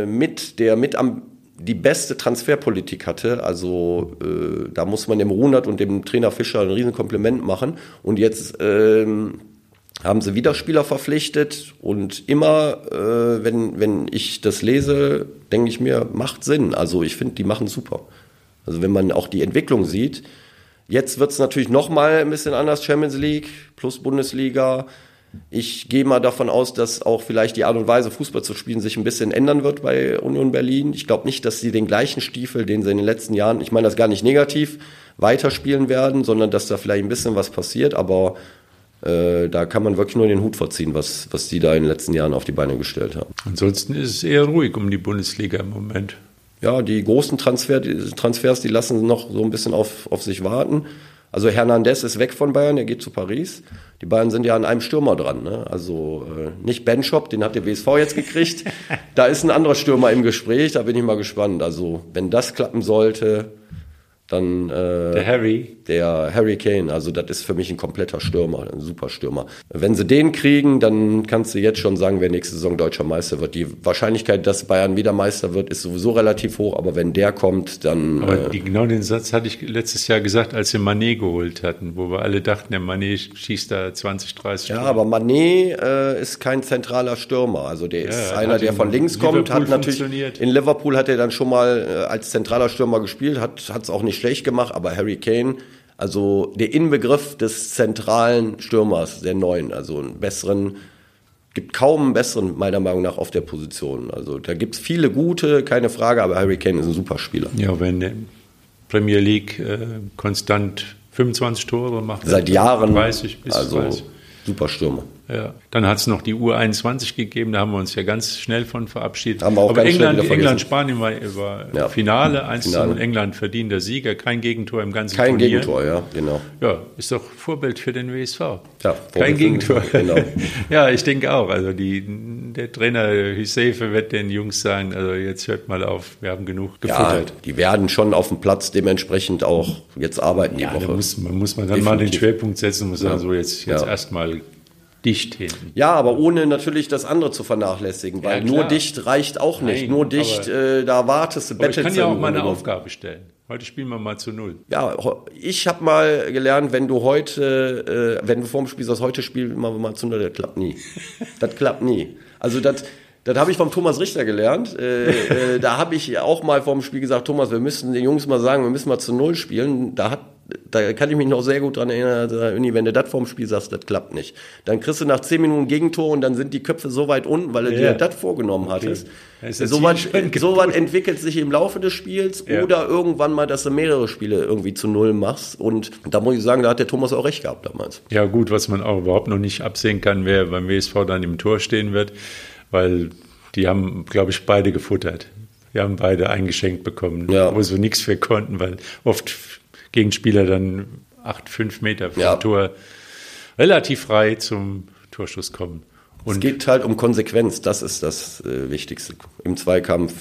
mit, der mit am die beste Transferpolitik hatte. Also äh, da muss man dem Runert und dem Trainer Fischer ein Riesenkompliment machen. Und jetzt ähm, haben sie wieder Spieler verpflichtet und immer, äh, wenn, wenn ich das lese, denke ich mir, macht Sinn. Also ich finde, die machen super. Also wenn man auch die Entwicklung sieht, jetzt wird es natürlich noch mal ein bisschen anders, Champions League plus Bundesliga. Ich gehe mal davon aus, dass auch vielleicht die Art und Weise, Fußball zu spielen, sich ein bisschen ändern wird bei Union Berlin. Ich glaube nicht, dass sie den gleichen Stiefel, den sie in den letzten Jahren, ich meine das gar nicht negativ, weiterspielen werden, sondern dass da vielleicht ein bisschen was passiert. Aber äh, da kann man wirklich nur den Hut vorziehen, was, was die da in den letzten Jahren auf die Beine gestellt haben. Ansonsten ist es eher ruhig um die Bundesliga im Moment. Ja, die großen Transfer, die Transfers, die lassen noch so ein bisschen auf, auf sich warten. Also Hernandez ist weg von Bayern, er geht zu Paris. Die Bayern sind ja an einem Stürmer dran. Ne? Also äh, nicht Benchop, den hat der WSV jetzt gekriegt. da ist ein anderer Stürmer im Gespräch, da bin ich mal gespannt. Also wenn das klappen sollte, dann äh, der Harry. Der Harry Kane, also das ist für mich ein kompletter Stürmer, ein super Stürmer. Wenn sie den kriegen, dann kannst du jetzt schon sagen, wer nächste Saison deutscher Meister wird. Die Wahrscheinlichkeit, dass Bayern wieder Meister wird, ist sowieso relativ hoch, aber wenn der kommt, dann. Aber äh, genau den Satz hatte ich letztes Jahr gesagt, als wir Manet geholt hatten, wo wir alle dachten, der Manet schießt da 20, 30 Ja, Stunden. aber Manet äh, ist kein zentraler Stürmer. Also der ja, ist einer, der von links kommt, hat natürlich in Liverpool hat er dann schon mal äh, als zentraler Stürmer gespielt, hat es auch nicht schlecht gemacht, aber Harry Kane, also der Inbegriff des zentralen Stürmers, der neuen, also einen besseren, gibt kaum einen besseren, meiner Meinung nach, auf der Position. Also da gibt es viele gute, keine Frage, aber Harry Kane ist ein super Spieler. Ja, wenn der Premier League äh, konstant 25 Tore macht. Seit Jahren. 30 bis also 30. super Stürmer. Ja. Dann hat es noch die U21 gegeben, da haben wir uns ja ganz schnell von verabschiedet. Haben wir auch Aber England, England, Spanien war, war ja. Finale, 1 Finale. England verdienter Sieger, kein Gegentor im ganzen kein Turnier. Kein Gegentor, ja, genau. Ja, ist doch Vorbild für den WSV. Ja, kein Gegentor. Genau. ja, ich denke auch. Also die, der Trainer Hüsefe wird den Jungs sagen, also jetzt hört mal auf, wir haben genug gefuttert. Ja, die werden schon auf dem Platz dementsprechend auch jetzt arbeiten die ja, Woche. Da muss, man muss man dann Definitiv. mal den Schwerpunkt setzen und muss sagen, so jetzt, jetzt erstmal dicht hinten. Ja, aber ohne natürlich das andere zu vernachlässigen, weil ja, nur dicht reicht auch nicht. Nein, nur dicht, äh, da wartest du, bettelst Ich kann ja auch mal eine Aufgabe stellen. Heute spielen wir mal zu null. Ja, ich habe mal gelernt, wenn du heute, äh, wenn du vorm Spiel sagst, heute spielen wir mal zu null, das klappt nie. das klappt nie. Also das Das habe ich vom Thomas Richter gelernt. Äh, äh, da habe ich auch mal vorm Spiel gesagt, Thomas, wir müssen den Jungs mal sagen, wir müssen mal zu Null spielen. Da hat da kann ich mich noch sehr gut dran erinnern, wenn du das vorm Spiel sagst, das klappt nicht. Dann kriegst du nach zehn Minuten Gegentor und dann sind die Köpfe so weit unten, weil du ja. dir das vorgenommen okay. hattest. So was, so was entwickelt sich im Laufe des Spiels ja. oder irgendwann mal, dass du mehrere Spiele irgendwie zu Null machst. Und da muss ich sagen, da hat der Thomas auch recht gehabt damals. Ja gut, was man auch überhaupt noch nicht absehen kann, wer beim WSV dann im Tor stehen wird, weil die haben, glaube ich, beide gefuttert. Die haben beide eingeschenkt bekommen, ja. wo sie nichts für konnten, weil oft Gegenspieler dann acht, fünf Meter vom ja. Tor relativ frei zum Torschuss kommen. Und es geht halt um Konsequenz, das ist das äh, Wichtigste im Zweikampf.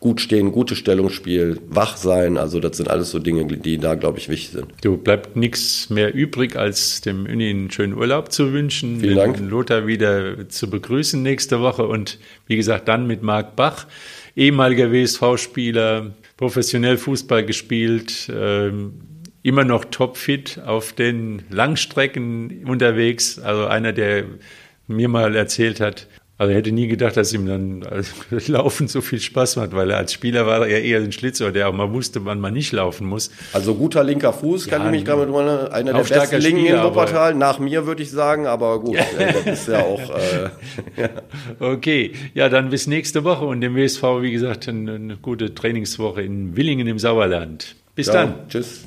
Gut stehen, gute Stellungsspiel, wach sein, also das sind alles so Dinge, die da, glaube ich, wichtig sind. Du bleibt nichts mehr übrig, als dem Uni einen schönen Urlaub zu wünschen, Vielen Dank. Lothar wieder zu begrüßen nächste Woche und wie gesagt dann mit Marc Bach, ehemaliger WSV-Spieler, professionell Fußball gespielt, ähm, immer noch topfit auf den Langstrecken unterwegs. Also einer, der mir mal erzählt hat, also er hätte nie gedacht, dass ihm dann also, Laufen so viel Spaß macht, weil er als Spieler war er eher ein Schlitzer, der auch mal wusste, wann man nicht laufen muss. Also guter linker Fuß, kann ja, ich mich gerade mit einer, einer der besten Linken in Wuppertal, nach mir würde ich sagen, aber gut, das ist ja auch... Äh, ja. Okay, ja dann bis nächste Woche und dem WSV, wie gesagt, eine, eine gute Trainingswoche in Willingen im Sauerland. Bis ja, dann. Tschüss.